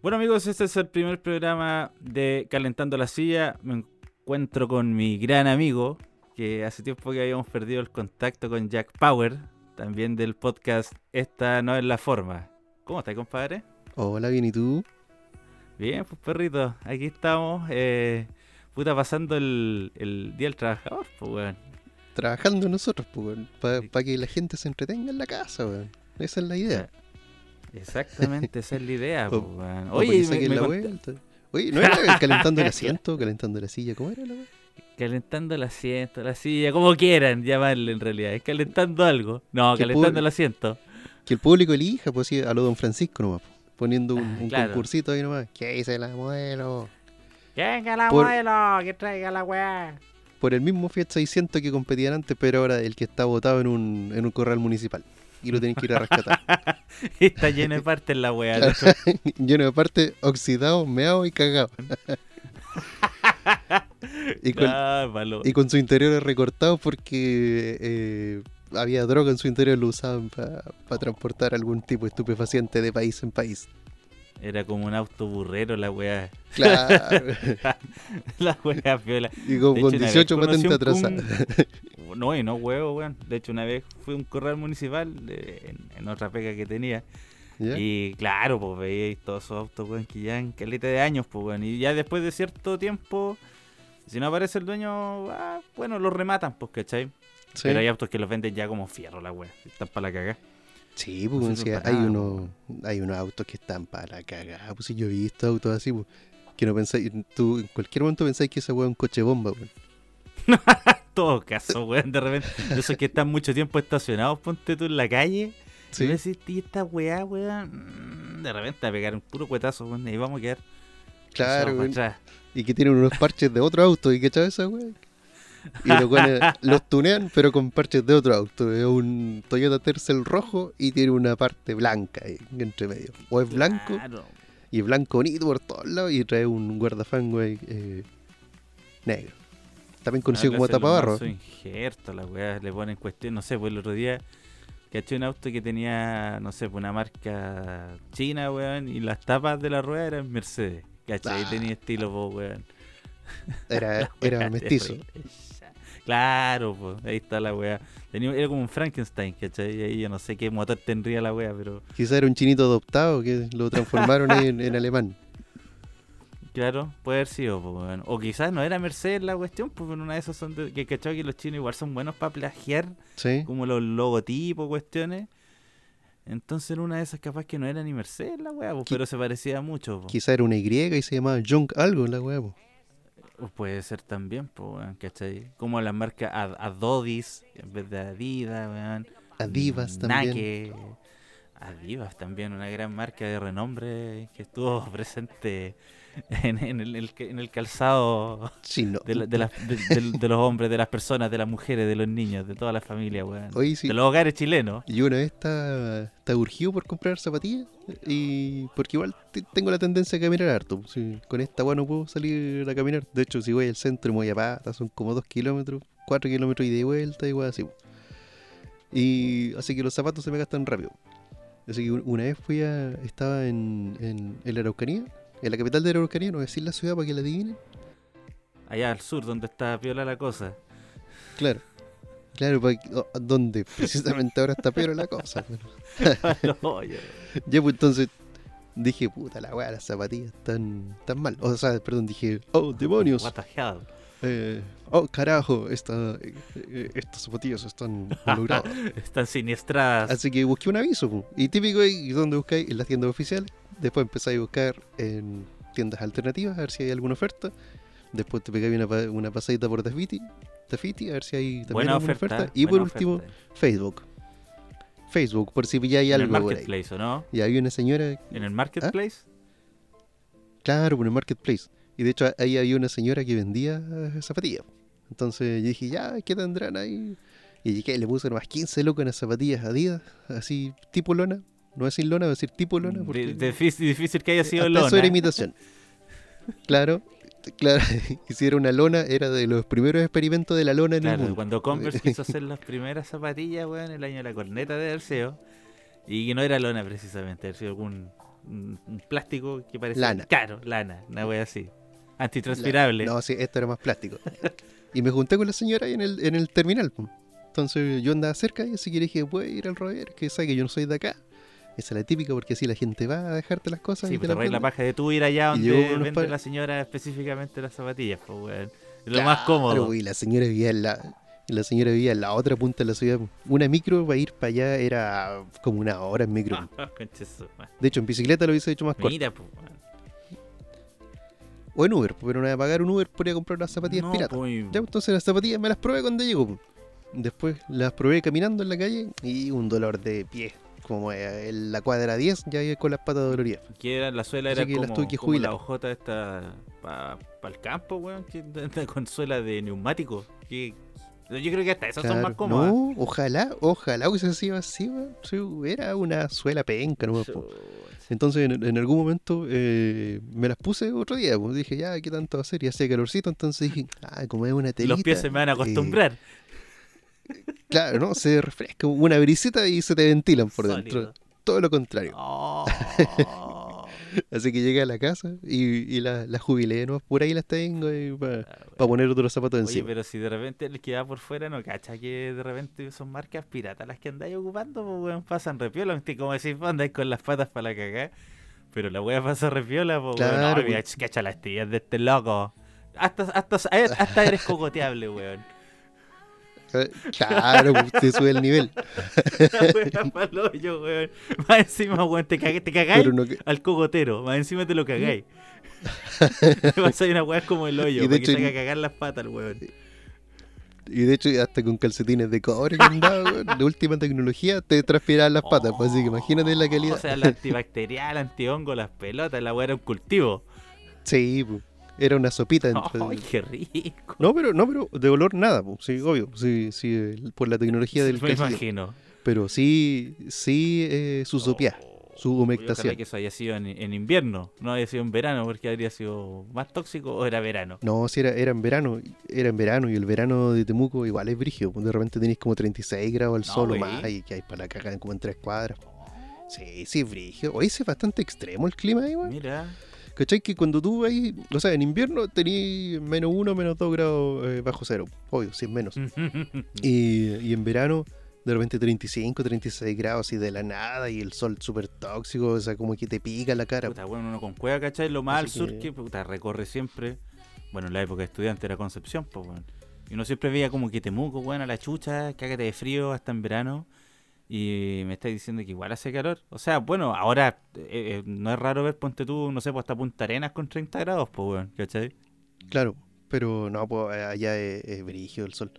Bueno amigos, este es el primer programa de Calentando la Silla. Me encuentro con mi gran amigo, que hace tiempo que habíamos perdido el contacto con Jack Power, también del podcast Esta no es la forma. ¿Cómo estás, compadre? Hola, bien, ¿y tú? Bien, pues perrito, aquí estamos, eh, puta, pasando el, el Día del Trabajador, pues weón. Trabajando nosotros, pues, weón, para que la gente se entretenga en la casa, weón. Esa es la idea. Exactamente, esa es la idea, pues. O Oye, me, me la vuelta. Oye, ¿no era calentando el asiento, calentando la silla? ¿Cómo era la weón? Calentando el asiento, la silla, como quieran llamarle en realidad. Es calentando algo. No, calentando el asiento. Que el público elija, pues sí, a lo don Francisco nomás, poniendo un, un concursito ahí nomás. ¿Qué dice la modelo? Que venga la modelo, que traiga la weá. Por el mismo Fiat 600 que competían antes, pero ahora el que está votado en un, en un corral municipal. Y lo tienen que ir a rescatar. está lleno de partes la weá. lleno de partes oxidado, meado y cagado. y, con, y con su interior recortado porque eh, había droga en su interior, lo usaban para transportar algún tipo de estupefaciente de país en país. Era como un auto burrero la weá. Claro. la weá piola. Y con, 18 patentes atrasadas. No, y no huevo, weón. De hecho, una vez fui a un corral municipal en, otra pega que tenía. Y claro, pues veíais todos esos autos, weón, que ya en caleta de años, pues, weón. Y ya después de cierto tiempo, si no aparece el dueño, ah, bueno, los rematan, pues, ¿cachai? Pero hay autos que los venden ya como fierro, la weá. Están para la cagada. Sí, pues, hay, uno, hay unos autos que están para la cagada. Pues, si yo he visto autos así, pues, que no pensáis, tú en cualquier momento pensáis que ese weón es un coche bomba, weón. todo caso, weón, de repente, esos que están mucho tiempo estacionados, ponte tú en la calle. ¿Sí? Y decís, esta weá, weón, mm, de repente a pegar un puro cuetazo, weón, y vamos a quedar. Claro, weón. Y que tienen unos parches de otro auto, ¿y qué chaval esa weón? Y los, los tunean, pero con parches de otro auto. Es un Toyota Tercel rojo y tiene una parte blanca ahí, entre medio. O es blanco y es blanco bonito por todos lados y trae un guardafango ahí, eh, negro. También conocido como tapabarro. Injerto, la weá, le ponen cuestión, no sé, pues el otro día caché un auto que tenía, no sé, pues una marca china, weón, y las tapas de la rueda eran Mercedes. ¿Cachai? Ah. tenía estilo, pues, weón. Era, era mestizo. Claro, pues, ahí está la weá. Tenía, era como un Frankenstein, ¿cachai? Y ahí yo no sé qué motor tendría la weá, pero. Quizá era un chinito adoptado que lo transformaron en, en, alemán. Claro, puede haber sido, pues, O quizás no era Mercedes la cuestión, pues una de esas son de, que cachai que los chinos igual son buenos para plagiar, como los logotipos, cuestiones. Entonces en una de esas capaz que no era ni Mercedes la weá, pues, pero se parecía mucho. Quizá era una Y y se llamaba Junk algo la weá. Pues. Puede ser también, pues, ¿cachai? Como la marca Adodis en vez de Adidas, weón. Adivas también. Adivas también, una gran marca de renombre que estuvo presente en, el, en el, calzado de, los hombres, de las personas, de las mujeres, de los niños, de toda la familia, weón. De los hogares chilenos. Y una vez está, está urgido por comprar zapatillas y porque igual tengo la tendencia a caminar harto. con esta weón no puedo salir a caminar. De hecho, si voy al centro muy a pata, son como dos kilómetros, cuatro kilómetros y de vuelta, igual así. Y así que los zapatos se me gastan rápido. Así que una vez fui a. estaba en, en, en la Araucanía en la capital de Araucanía, no voy a decir la ciudad para que la adivinen. Allá al sur, donde está piola la cosa. Claro. Claro, donde precisamente ahora está piola la cosa. ya, pues entonces dije, puta la weá, las zapatillas están tan mal. O sea, perdón, dije, oh, demonios. What the hell? Eh, oh, carajo, esta, eh, estas zapatillas están logradas. están siniestradas. Así que busqué un aviso. Y típico, ¿y dónde buscáis? En las tiendas oficiales. Después empezáis a buscar en tiendas alternativas a ver si hay alguna oferta. Después te pegáis una, una pasadita por Dafiti, Dafiti a ver si hay también alguna oferta. Y por último, Facebook. Facebook, por si ya hay algo. En el Marketplace, ¿o no? Y hay una señora. ¿En el Marketplace? Claro, por el Marketplace. Y de hecho ahí había una señora que vendía zapatillas. Entonces yo dije, ya, ¿qué tendrán ahí? Y dije, le puse nomás 15 locos en las zapatillas Adidas, así tipo lona, no decir lona, voy a decir tipo lona. Porque difícil, que haya sido lona. Eso era imitación. claro, claro, hicieron una lona, era de los primeros experimentos de la lona en el mundo. cuando Converse quiso hacer las primeras zapatillas, weón, el año de la corneta de Arceo, y que no era lona precisamente, sido algún un plástico que parece Lana. caro, lana, una wea así. Antitranspirable. No, sí, esto era más plástico. y me junté con la señora ahí en el, en el terminal. Entonces yo andaba cerca y así que le dije, voy a ir al Rover, que sabe que yo no soy de acá. Esa es la típica porque así la gente va a dejarte las cosas Sí, y pues te las la paja de tú ir allá donde vende la señora específicamente las zapatillas, pues weón. Es lo más cómodo. Y la señora vivía en la, la señora vivía en la otra punta de la ciudad. Una micro para ir para allá era como una hora en micro. Madre. De hecho, en bicicleta lo hubiese hecho más corto. Mira, pues. O en Uber, pero no voy a pagar un Uber por ir a comprar unas zapatillas No, piratas. pues, Ya, pues, entonces las zapatillas me las probé cuando llego. po. Después las probé caminando en la calle y un dolor de pie. Como eh, la cuadra 10, ya iba con las patas doloridas. que era, la suela Así era que las como, tuve que como la jubilar. hojota esta para el campo, weón, que anda con suela de neumático. Que, yo creo que hasta esas son más cómodas. no, ojalá, ojalá hubiese sido así, weón. Sí, era una suela penca, ¿no? Entonces en, en algún momento eh, me las puse otro día, pues dije, ya, ¿qué tanto va a hacer? Y hacía calorcito, entonces dije, ah, como es una telita. Los pies se me van a eh, acostumbrar. Claro, ¿no? Se refresca una brisita y se te ventilan por dentro. Todo lo contrario. Oh. Así que llegué a la casa y, y las la jubilé, ¿no? Por ahí las tengo para Ah, weón. poner otros zapatos Oye, encima. pero si de repente el que va por fuera no cacha que de repente son marcas piratas las que andáis ocupando, pues weón, pasan repiola, como decís, andáis con las patas para la cagá. Pero la wea pasa repiola, pues weón. Claro, No, mira, cacha las tías de este loco. Hasta, hasta, hasta eres cocoteable, weón. Claro, pues, te sube el nivel. La weón. Más encima, weón, te, cagué- te cagáis Pero no que- al cogotero. Más encima te lo cagáis. Vas a ir una weá como el hoyo, Y de hecho- se haga cagar las patas el weón. Y de hecho, hasta con calcetines de cobre que andaba, weón, de última tecnología, te transpiraban las patas. Pues así que imagínate la calidad. O sea, la antibacterial, antihongo, las pelotas, la weá era un cultivo. Sí, pues, era una sopita. dentro de- ¡Ay, qué rico! No, pero no, pero de olor nada, pues, sí, obvio, sí, sí, por la tecnología del Me imagino. Pero sí, sí, eh, su sopiá, su Ojalá humectación. que eso haya sido en, en invierno, no haya sido en verano, porque habría sido más tóxico o era verano. No, si era, era en verano, era en verano y el verano de Temuco igual es brígido. pues, De repente tenéis como 36 grados al No, sol o güey. más y que hay para la cagada como en tres cuadras. Sí, sí, es brígido. Hoy es bastante extremo el clima ahí, weón. Mira, ¿Cachai? Que cuando tú ahí, o sea, en invierno tenías menos 1, menos 2 grados eh, bajo cero. Obvio, sin menos. Y, y en verano, de repente 35, 36 grados y de la nada y el sol súper tóxico, o sea, como que te pica la cara. puta, bueno, uno con cueva, ¿cachai? Lo más al sur que- que puta, recorre siempre. Bueno, en la época de estudiante era Concepción, pues, weón. Y uno siempre veía como que Temuco, weón, a la chucha, cágate de frío hasta en verano. Y me estáis diciendo que igual hace calor. O sea, bueno, ahora eh, eh, no es raro ver, ponte tú, no sé, pues hasta Punta Arenas con 30 grados, pues, weón, ¿cachai? Claro, pero no, pues allá es, es brígido el sol.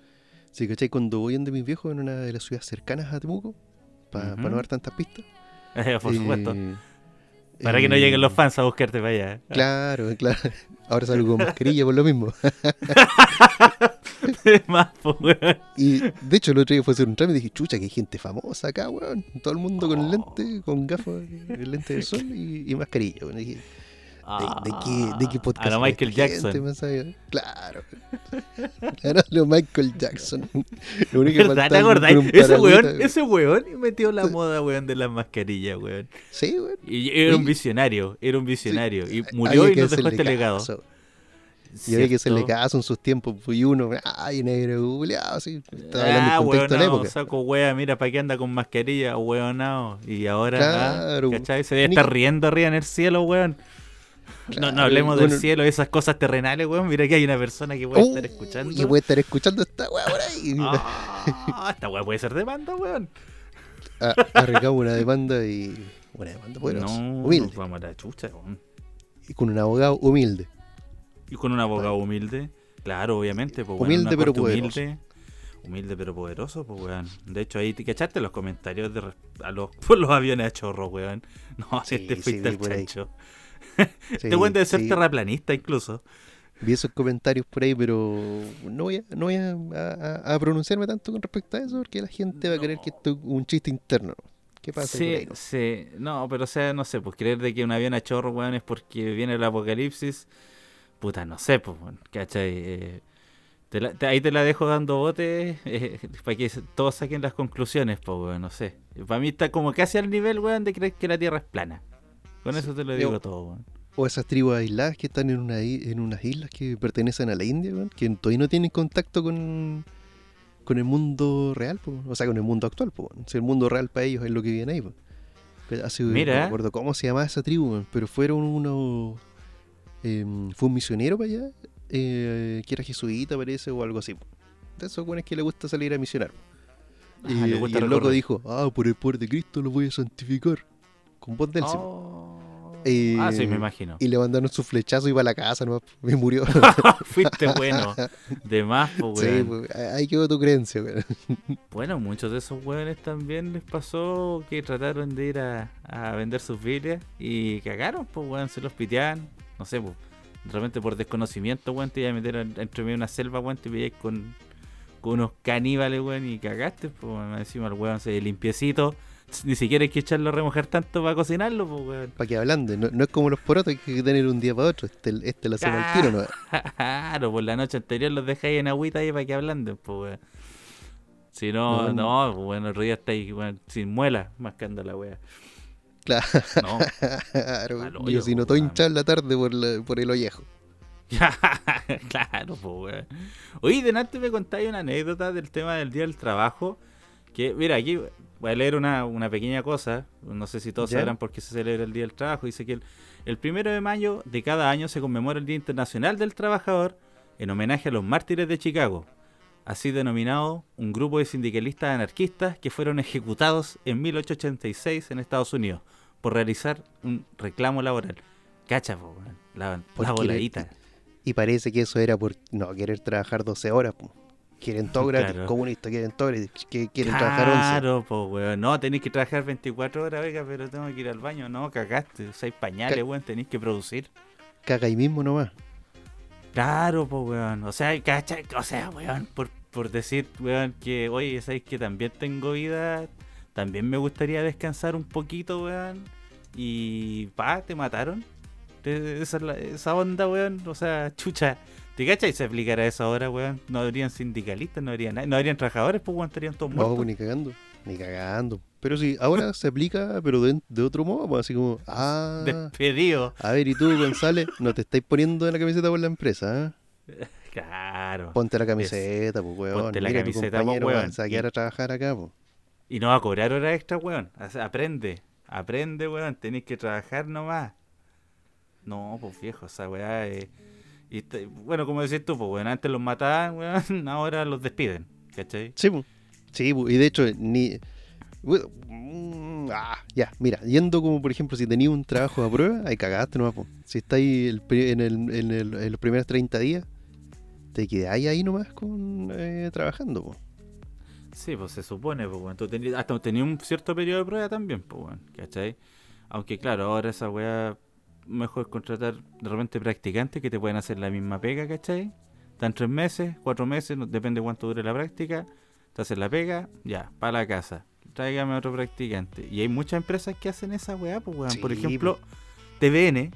Sí, ¿cachai? Cuando voy donde mis viejos en una de las ciudades cercanas a Temuco, para no dar tantas pistas. Por eh, supuesto. Para que no lleguen los eh, fans a buscarte para allá. Claro, claro. Ahora salgo con mascarilla por lo mismo. Más, pues, weón. Y de hecho, el otro día fue a hacer un trámite y dije, chucha, que hay gente famosa acá, weón. Todo el mundo con Oh. lente, con gafas, eh, lente de sol y, y mascarilla. weón. Y dije, ¿de, de qué, ¿de qué podcast? A lo Michael gente, Jackson. Claro. Claro, lo Michael Jackson. Lo único que ¿Te Ese weón, ese weón metió la moda, weón, de las mascarillas, weón. Sí, weón. Y era un visionario, era un visionario. Y murió y nos dejó este legado. caso. Y había que hacerle caso en sus tiempos. pues, Y uno, ay, negro, culiao, así. Estaba hablando Ah, contexto de la época. saco wea, mira, ¿para qué anda con mascarilla, weonao? Y ahora, ah, Claro. ¿cachai? Se debe Ni estar que- riendo arriba en el cielo, weón. No, no Claro, hablemos bueno. del cielo, esas cosas terrenales, weón. Mira que hay una persona que puede Oh, estar escuchando. Y puede estar escuchando esta weá por ahí. Ah, esta weá puede ser demanda, weón. Ah, Arrancamos una demanda y. Una demanda poderosa. No, humilde. vamos a la chucha, weón. Y con un abogado humilde. Y con un abogado humilde. Claro, obviamente. Pues, weón, Humilde, pero poderoso. humilde. Humilde pero poderoso, pues weón. De hecho, ahí te cachaste los comentarios de a los, por los aviones a chorro, weón. No, Sí, este fuiste ahí. chancho. Este weón debe ser terraplanista incluso. Vi esos comentarios por ahí, pero no voy a, no voy a, a- a pronunciarme tanto con respecto a eso porque la gente va a creer que esto es un chiste interno. ¿Qué pasa Sí, ahí? no? sí. No, pero o sea, no sé, pues creer de que un avión a chorro, weón, es porque viene el apocalipsis. Puta, no sé, pues. ¿Cachai? Eh, te la- te- ahí te la dejo dando bote eh, para que todos saquen las conclusiones, pues, weón, no sé. Para mí está como casi al nivel, weón, de creer que la Tierra es plana. Con eso te lo digo todo, weón. O esas tribus aisladas que están en, una, en unas islas que pertenecen a la India, weón, que todavía no tienen contacto con, con el mundo real, o sea, con el mundo actual. Po, si el mundo real para ellos es lo que viene ahí. Mira. No me acuerdo cómo se llamaba esa tribu, pero fueron unos... Em, fue un misionero para allá, eh, que era jesuita parece, o algo así. De esos buenos que le gusta salir a misionar. Ah, y, el loco dijo, ah, por el poder de Cristo lo voy a santificar. Con voz del oh ah, sí, me imagino. Y le mandaron su flechazo y iba a la casa, ¿no? Me murió. Fuiste bueno. De más, pues, Sí, pues, ahí quedó tu creencia, weón. Bueno, muchos de esos weones también les pasó que trataron de ir a, vender sus Biblias y cagaron, pues, weón, se los piteaban. No sé, pues. Realmente por desconocimiento, weón, te iba a meter entre medio de una selva, weón, te pilláis con, con unos caníbales, weón, y cagaste, pues, encima el weón se limpiecito ni siquiera hay que echarlo a remojar tanto para cocinarlo, pues, weón. Para que hablando, no, es como los porotos, hay que tener un día para otro. Este, este lo hacemos al tiro, ¿no? Claro, por la noche anterior los dejáis en agüita ahí para que hablando, pues, weón. Si no, no, pues, bueno, el río está ahí, sin muela, mascando la weá. Claro. No. yo si no estoy hinchado la tarde por, por el ollejo. claro, pues, weón. Oye, de antes me contáis una anécdota del tema del día del trabajo. Que, mira, aquí Voy a leer una, una pequeña cosa. No sé si todos sabrán por qué se celebra el Día del Trabajo. Dice que el, primero de mayo de cada año se conmemora el Día Internacional del Trabajador en homenaje a los mártires de Chicago, así denominado un grupo de sindicalistas anarquistas que fueron ejecutados en 1886 en Estados Unidos por realizar un reclamo laboral. Cacha, la, la voladita. Y parece que eso era por no querer trabajar 12 horas. Quieren todo gratis, comunistas quieren todo gratis, que quieren trabajar 11. Claro, pues, weón. No, tenéis que trabajar 24 horas, venga, pero tengo que ir al baño. No, cagaste. Seis pañales, weón, tenéis que producir. Caga ahí mismo nomás. Claro, pues, weón. O sea, cacha, o sea, weón, por, por decir, weón, que, oye, sabéis que también tengo vida, también me gustaría descansar un poquito, weón. Y, pa, te mataron. Esa, esa onda, weón. O sea, chucha ¿Te cachai? Se aplicará eso ahora, weón. No habrían sindicalistas, no habrían no habrían trabajadores, pues weón, estarían todos muertos. No, ni cagando, ni cagando. Pero sí, ahora se aplica, pero de, otro modo, pues así como, ah. Despedido. A ver, y tú, González, no te estáis poniendo en la camiseta por la empresa, ¿eh? Claro. Ponte la camiseta, pues, weón. Ponte la camiseta, pues, weón. a quedar a trabajar acá, pues. Y no va a cobrar hora extra, weón. Aprende, aprende, weón. Tenéis que trabajar nomás. No, pues viejo, esa weá es. Y bueno, como decís tú, pues, bueno, antes los mataban, weón, ahora los despiden, ¿cachai? Sí, pues. Sí, y de hecho, ni. Mm, ah, ya, mira, yendo como por ejemplo, si tenías un trabajo a prueba, ahí cagaste nomás, pues. Si estáis en, el, en, el, en los primeros 30 días, te quedáis ahí nomás con eh, trabajando, pues. Sí, pues se supone, pues, bueno. Tú hasta tenías un cierto periodo de prueba también, pues, bueno, ¿cachai? Aunque claro, ahora esa weá mejor contratar de repente practicantes que te pueden hacer la misma pega, ¿cachai? Están tres meses, cuatro meses, depende cuánto dure la práctica. Te hacen la pega, ya, para la casa. Tráigame otro practicante. Y hay muchas empresas que hacen esa weá, pues weón. Por ejemplo, TVN,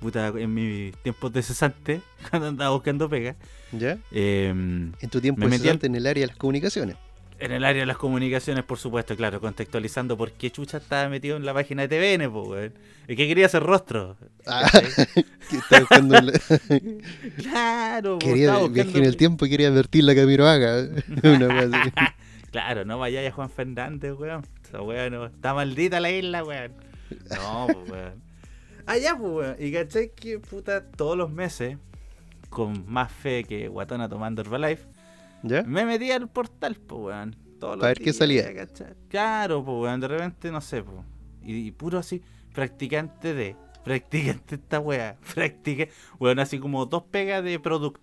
puta, en mis tiempos de cesante, cuando andaba buscando pega. ¿Ya? Em, en tu tiempo de cesante en el área de las comunicaciones. En el área de las comunicaciones, por supuesto, claro, contextualizando por qué Chucha estaba metido en la página de TVN, pues, weón. Es que quería hacer rostro. Ah, claro, quería viajar en el tiempo y quería advertir la Camilo Haga. claro, no vaya a Juan Fernández, weón. Esa weón está maldita la isla, weón. No, pues, weón. Allá, pues, weón. Y caché que, puta, todos los meses, con más fe que Guatona tomando Herbalife me metí al portal, pues, weón. Para ver qué salía. Claro, pues, weón. De repente, no sé, pues. Y, puro así, practicante de. Practicante esta weá. Practica. Weón, así como dos pegas de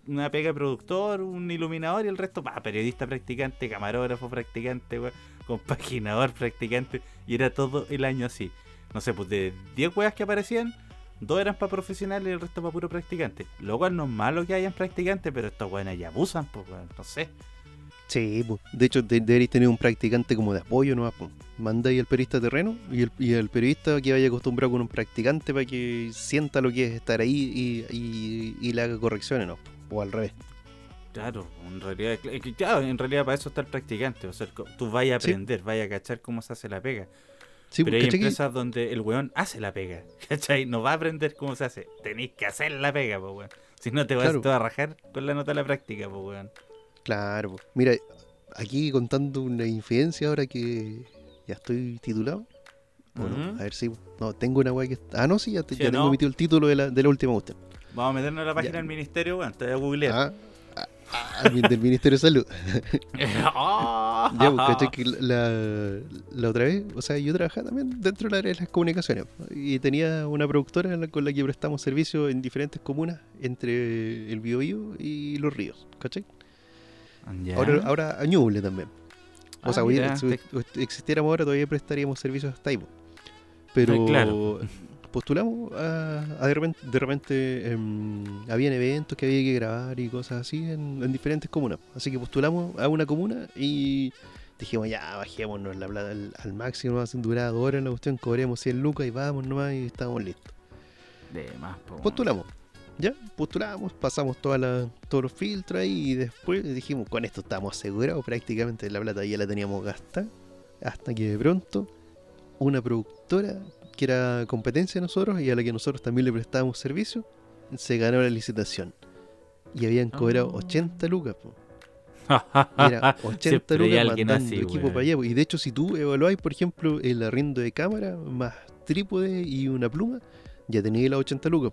una pega de productor, un iluminador y el resto, pa, periodista practicante, camarógrafo practicante, weón. Compaginador practicante. Y era todo el año así. No sé, pues de 10 weas que aparecían Dos eran para profesionales y el resto para puro practicante. Lo cual no es malo que hayan practicantes, pero estos weones ya abusan, pues, no sé. Sí, pues. de hecho deberéis tener un practicante como de apoyo nomás. Pues. Mandáis al periodista terreno y el, y el periodista que vaya acostumbrado con un practicante para que sienta lo que es estar ahí y, y, le haga correcciones, ¿no? O al revés. Claro, en realidad, claro, en realidad para eso está el practicante. O sea, tú vayas a aprender, vayas a cachar cómo se hace la pega. Pero hay empresas donde el weón hace la pega, ¿cachai? No va a aprender cómo se hace. Tenéis que hacer la pega, pues weón. Si no te vas, a rajar con la nota de la práctica, pues weón. Claro, mira, aquí contando una infidencia ahora que ya estoy titulado. Bueno, a ver si. No, tengo una weá que. Ah, no, sí, ya, tengo emitido el título de la, de la última usted. Vamos a meternos en la página del ministerio, weón. Te voy a googlear. Ah, Ah, del Ministerio de Salud. Ya, que la, la, otra vez, o sea, yo trabajaba también dentro del área de las comunicaciones y tenía una productora con la que prestamos servicio en diferentes comunas entre el Biobío y los ríos, ¿cachai? Ahora, ahora Ñuble también. O sea, ah, si existiéramos ahora todavía prestaríamos servicios hasta ahí. Pero claro postulamos a, de repente, de repente em, habían eventos que había que grabar y cosas así en, diferentes comunas. Así que postulamos a una comuna y dijimos ya bajémonos la plata al, máximo, más durar dos horas en la cuestión, cobremos 100 lucas y vamos nomás y estábamos listos. De más, postulamos. Ya, postulamos, pasamos toda la, todos los filtros ahí y después dijimos, con esto estamos asegurados, prácticamente la plata ya la teníamos gastada, hasta que de pronto una productora que era competencia de nosotros y a la que nosotros también le prestábamos servicio, se ganó la licitación. Y habían cobrado 80 ah. lucas. era 80 lucas mandando equipo para allá. Y de hecho, si tú evaluáis, por ejemplo, el arriendo de cámara, más trípode y una pluma, ya tenías las 80 lucas.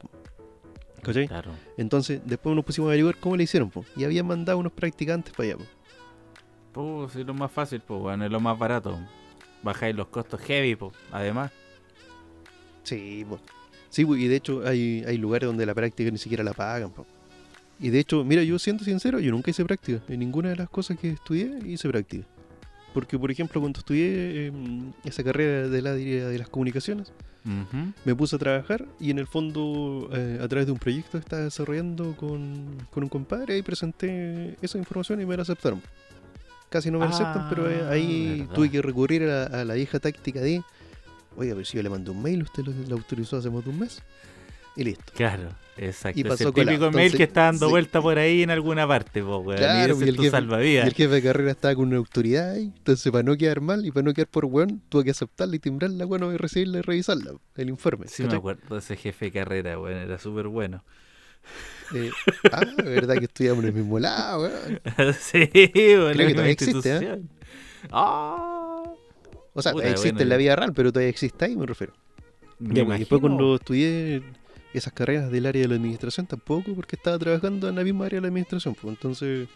¿Cachai? Claro. Entonces, después nos pusimos a averiguar cómo le hicieron. Y habían mandado unos practicantes para allá. Pues es lo más fácil, pues, bueno, es lo más barato. Bajáis los costos heavy, pues, además. Sí, sí, y de hecho hay, hay lugares donde la práctica ni siquiera la pagan. Y de hecho, mira, yo siento sincero, yo nunca hice práctica. En ninguna de las cosas que estudié hice práctica. Porque, por ejemplo, cuando estudié em, esa carrera de la de las comunicaciones, me puse a trabajar y en el fondo, eh, a través de un proyecto que estaba desarrollando con, un compadre, ahí presenté esa información y me la aceptaron. Casi no me la aceptan, pero eh, ahí ah, tuve que recurrir a, a la vieja táctica de Oiga, pero si yo le mandé un mail, usted lo, autorizó hace más de un mes. Y listo. Claro, exacto. Y pasó el típico mail que está dando vuelta por ahí en alguna parte, po, Claro, y, el jefe, salvavidas. y el jefe de carrera estaba con una autoridad ahí. Entonces, para no quedar mal y para no quedar por weón, tuve que aceptarla y timbrarla, bueno, y recibirla y revisarla, el informe. Sí, me acuerdo de ese jefe de carrera, weón, era súper bueno. Eh, ah, verdad que estudiamos en el mismo lado, weón. sí, bueno, Creo que todavía existe, ¿eh? Ah. O sea, existe en la vida real, pero todavía existe ahí, me refiero. y después cuando estudié esas carreras del área de la administración tampoco, porque estaba trabajando en la misma área de la administración, pues entonces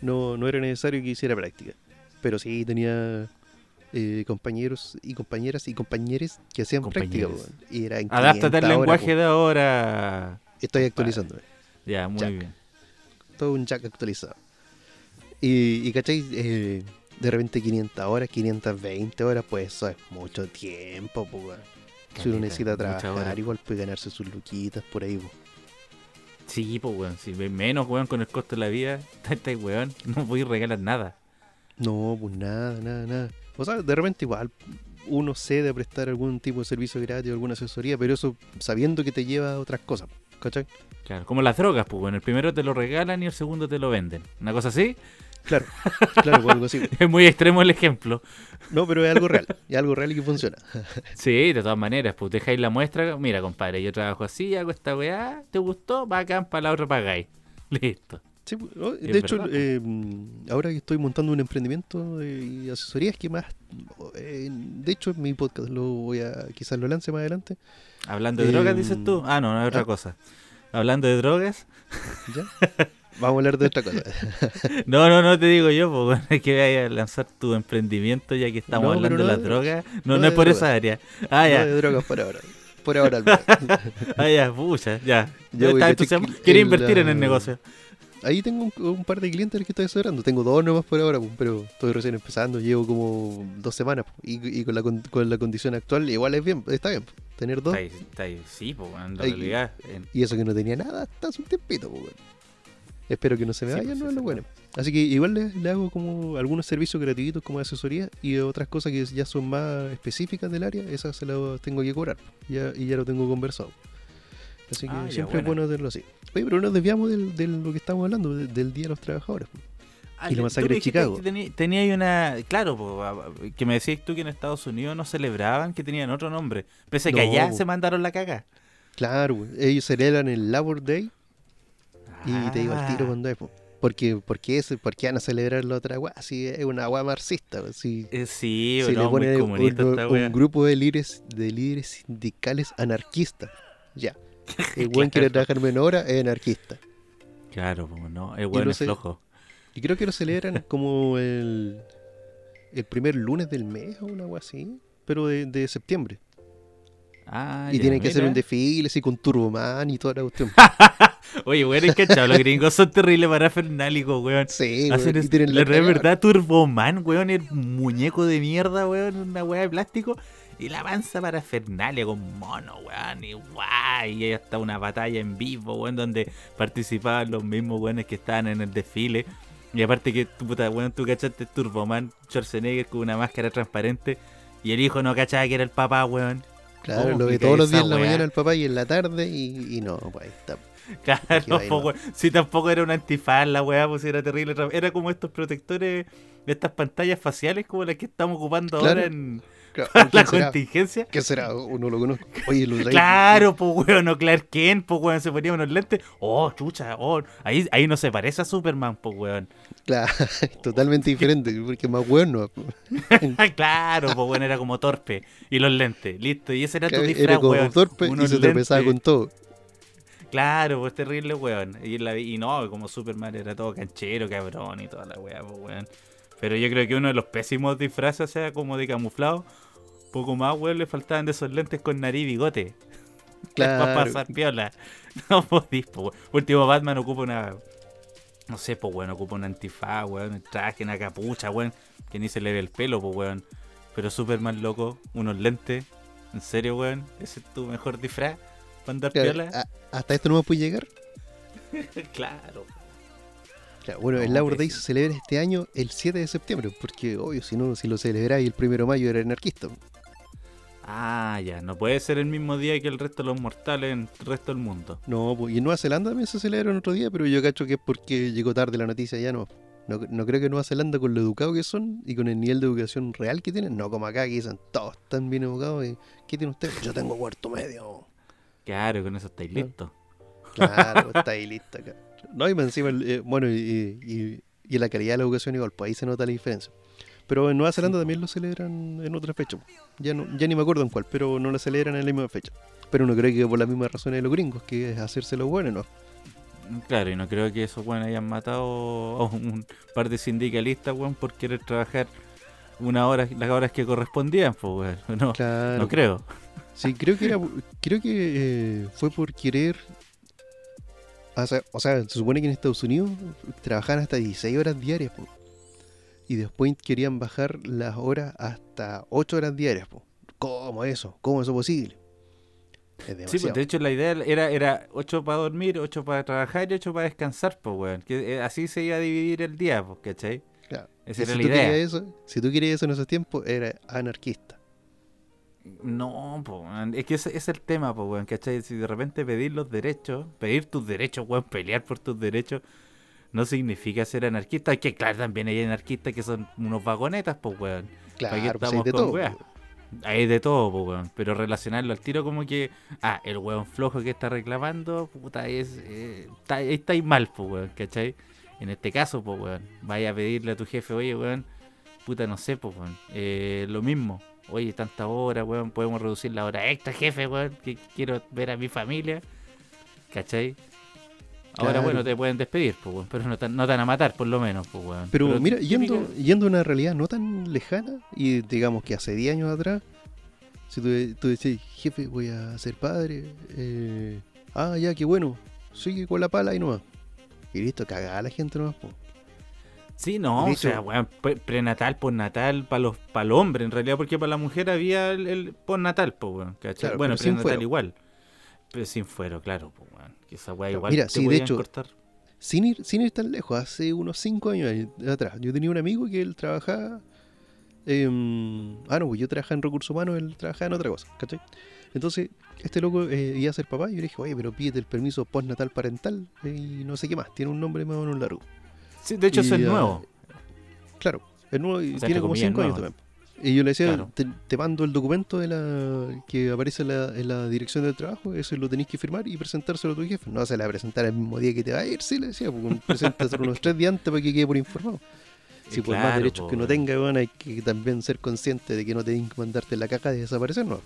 no, no era necesario que hiciera práctica. Pero sí tenía eh, compañeros y compañeras y compañeros que hacían práctica. y era Adáptate al lenguaje de ahora. Estoy actualizándome. Ya, muy bien. Todo un jack actualizado. Y, y ¿cachai? Eh, de repente 500 horas, 520 horas, pues eso es mucho tiempo, pues. Si uno necesita trabajar, igual puede ganarse sus luquitas por ahí, pues. Sí, pues, weón. Si menos, weón, con el costo de la vida, este weón, no voy a regalar nada. No, pues nada, nada, nada. O sea, de repente igual uno cede a prestar algún tipo de servicio gratis o alguna asesoría, pero eso sabiendo que te lleva a otras cosas, ¿cachai? Claro, como las drogas, pues, bueno, el primero te lo regalan y el segundo te lo venden. ¿Una cosa así? Claro, claro, algo así. es muy extremo el ejemplo. No, pero es algo real, es algo real y que funciona. sí, de todas maneras, pues dejáis la muestra. Mira, compadre, yo trabajo así, hago esta weá, ¿te gustó? Bacán, para la otra pagáis. Listo. Sí, pues, oh, de hecho, eh, ahora que estoy montando un emprendimiento y asesorías que más, eh, de hecho, mi podcast lo voy a, quizás lo lance más adelante. Hablando de drogas, dices tú. Em, ah, no, no es otra ah. cosa. Hablando de drogas. ¿Ya? Vamos a hablar de otra cosa. no, no, no te digo yo, porque es que vayas a lanzar tu emprendimiento ya que estamos hablando de las drogas. No, no, es por esa área. Ah, ya. No de drogas por ahora. Por ahora, al Ah, ya, pucha, ya. ya Quiere invertir en el negocio. Ahí tengo un, par de clientes que estoy asesorando. Tengo dos nomás por ahora, pero estoy recién empezando. Llevo como dos semanas. Y, con, la, con la condición actual, igual es bien, está bien. Tener dos. Está ahí, sí, pues, en realidad. Y eso que no tenía nada hasta hace un tiempito, pues, Espero que no se me vaya, pues, no es lo bueno. Así que igual le, hago como algunos servicios gratuitos como asesoría y otras cosas que ya son más específicas del área, esas se las tengo que cobrar ya, y ya lo tengo conversado. Así que ah, siempre es bueno hacerlo así. Oye, pero nos desviamos de lo que estamos hablando, del Día de los Trabajadores. y la masacre de Chicago. Tenía, ahí una. Claro, que me decías tú que en Estados Unidos no celebraban, que tenían otro nombre. Pese a que allá se mandaron la caga. Claro, ellos celebran el Labor Day. Y te digo al tiro ah. cuando es. Porque, porque, es, porque van a celebrar la otra weá, si es una weá marxista. Si, eh, sí, si le pone un, un, grupo de líderes, de líderes sindicales anarquistas. Ya. El buen quiere trabajar menos hora, es anarquista. Claro, no, el buen es flojo. Y creo que lo celebran como el, el primer lunes del mes o una weá así, pero de, de septiembre. Ah, y tienen que hacer un desfile así con Turboman y toda la cuestión. Oye, weón, es que los gringos son terribles parafernálicos, weón. Sí, Hacen es, la, verdad, Turboman, weón, el muñeco de mierda, weón, una weá de plástico. Y la avanza parafernalia con mono, weón, y guay. Y hasta una batalla en vivo, weón, donde participaban los mismos weones que estaban en el desfile. Y aparte que, puta, weón, tú cachaste Turboman, Schwarzenegger con una máscara transparente. Y el hijo no cachaba que era el papá, weón. Claro, lo ve todos los días en la mañana el papá y en la tarde y, y no, pues ahí está. Claro, si tampoco era un antifaz la weá, pues era terrible. Era como estos protectores de estas pantallas faciales como las que estamos ocupando ahora en la contingencia. ¿Qué será? Uno lo conozco. Oye, lo Claro, pues weón, no Clark Kent, pues weón, se ponía unos lentes. Oh, chucha, oh, ahí, ahí no se parece a Superman, pues weón. Claro, totalmente diferente, porque más weón no. claro, pues weón, era como torpe. Y los lentes, listo. Y ese era tu disfraz, Era como torpe y se tropezaba con todo. Claro, pues terrible, weón. Y, la, y no, como Superman era todo canchero, cabrón y toda la weá, pues weón. Pero yo creo que uno de los pésimos disfraces, sea, como de camuflado, poco más, weón, le faltaban de esos lentes con nariz y bigote. Claro. Para pasar piola. No podís, pues, Último Batman ocupa una. No sé, pues, weón, ocupa un antifaz, weón, un traje, una capucha, weón, que ni se le ve el pelo, pues, weón. Pero Superman, loco, unos lentes. ¿En serio, weón? ¿Ese es tu mejor disfraz? ¿Para andar piola? ¿Hasta esto no me puede llegar? claro. Bueno, el Labor Day se celebra este año el 7 de septiembre, porque obvio, si no, si lo celebráis el 1 de mayo era anarquista. Ah, ya, no puede ser el mismo día que el resto de los mortales en el resto del mundo. No, pues, y en Nueva Zelanda también se celebra en otro día, pero yo cacho que es porque llegó tarde la noticia, ya no. No, creo que Nueva Zelanda, con lo educado que son y con el nivel de educación real que tienen, no como acá, que dicen todos están bien educados. Y, ¿Qué tiene usted? Yo tengo cuarto medio. Claro, con eso estáis listos. Claro, estáis listos acá. No, y encima, eh, bueno, y, y, la calidad de la educación igual, pues ahí se nota la diferencia. Pero en Nueva Zelanda también lo celebran en otra fecha. Ya no, ya ni me acuerdo en cuál, pero no lo celebran en la misma fecha. Pero no creo que por las mismas razones de los gringos, que es hacerse lo bueno, ¿no? Claro, y no creo que esos buenos hayan matado a un par de sindicalistas, weón, por querer trabajar una hora, las horas que correspondían, pues, weón. No, no creo. Sí, creo que era, creo que eh, fue por querer o sea, se supone que en Estados Unidos trabajaban hasta 16 horas diarias, y después querían bajar las horas hasta 8 horas diarias. Po. ¿Cómo eso? ¿Cómo eso es posible? sí, pues de hecho la idea era, era 8 para dormir, 8 para trabajar y 8 para descansar, pues, weón. Que eh, así se iba a dividir el día, pues, ¿cachai? Claro. Esa era la idea. Eso, si tú querías eso en esos tiempos, era anarquista. No, es que ese, es el tema, po, weón, ¿cachai? Si de repente pedir los derechos, pedir tus derechos, weón, pelear por tus derechos, no significa ser anarquista. Que, claro, también hay anarquistas que son unos vagonetas, pues, weón. Claro, pues hay de todo. Hay de todo, pues, weón. Pero relacionarlo al tiro como que, ah, el weón flojo que está reclamando, puta, es, eh, está, está ahí mal, pues, weón, ¿cachai? En este caso, pues, weón, vaya a pedirle a tu jefe, oye, weón, puta, no sé, pues, weón, eh, lo mismo Oye, tanta hora, weón, podemos reducir la hora extra, jefe, weón, que quiero ver a mi familia. ¿Cachai? Ahora, bueno, te pueden despedir, pues, weón, pero no te, no van a matar, por lo menos, pues, weón. Pero, mira, yendo, yendo a una realidad no tan lejana, y digamos que hace 10 años atrás, si tú, tú decís, jefe, voy a ser padre, eh, ah, ya, qué bueno, sigue con la pala y nomás. Y listo, cagada la gente nomás, pues. Sí, no, o sea, weón, prenatal, postnatal, para los para el hombre en realidad, porque para la mujer había el, el postnatal, pues, weón, ¿cachai? bueno, prenatal igual. Pero sin fuero, claro, pues, weón. Que esa weá igual Mira, te sí, de hecho, cortar. Sin ir, sin ir tan lejos, hace unos 5 años atrás, yo tenía un amigo que él trabajaba. Eh, ah, no, pues yo trabajaba en recursos humanos, él trabajaba en otra cosa, ¿cachai? Entonces, este loco eh, iba a ser papá y yo le dije, oye, pero pídete el permiso postnatal parental y no sé qué más, tiene un nombre más o menos largo. Sí, de hecho, eso es nuevo. Claro, es nuevo y tiene como 5 años también. Y yo le decía, te, mando el documento de la que aparece en la, dirección del trabajo, eso lo tenéis que firmar y presentárselo a tu jefe. No se la va a presentar el mismo día que te va a ir, sí, le decía, porque preséntaselo unos tres días antes para que quede por informado. Si por más derechos que no tenga, bueno, hay que también ser consciente de que no tienen que mandarte la caca de desaparecer, ¿no?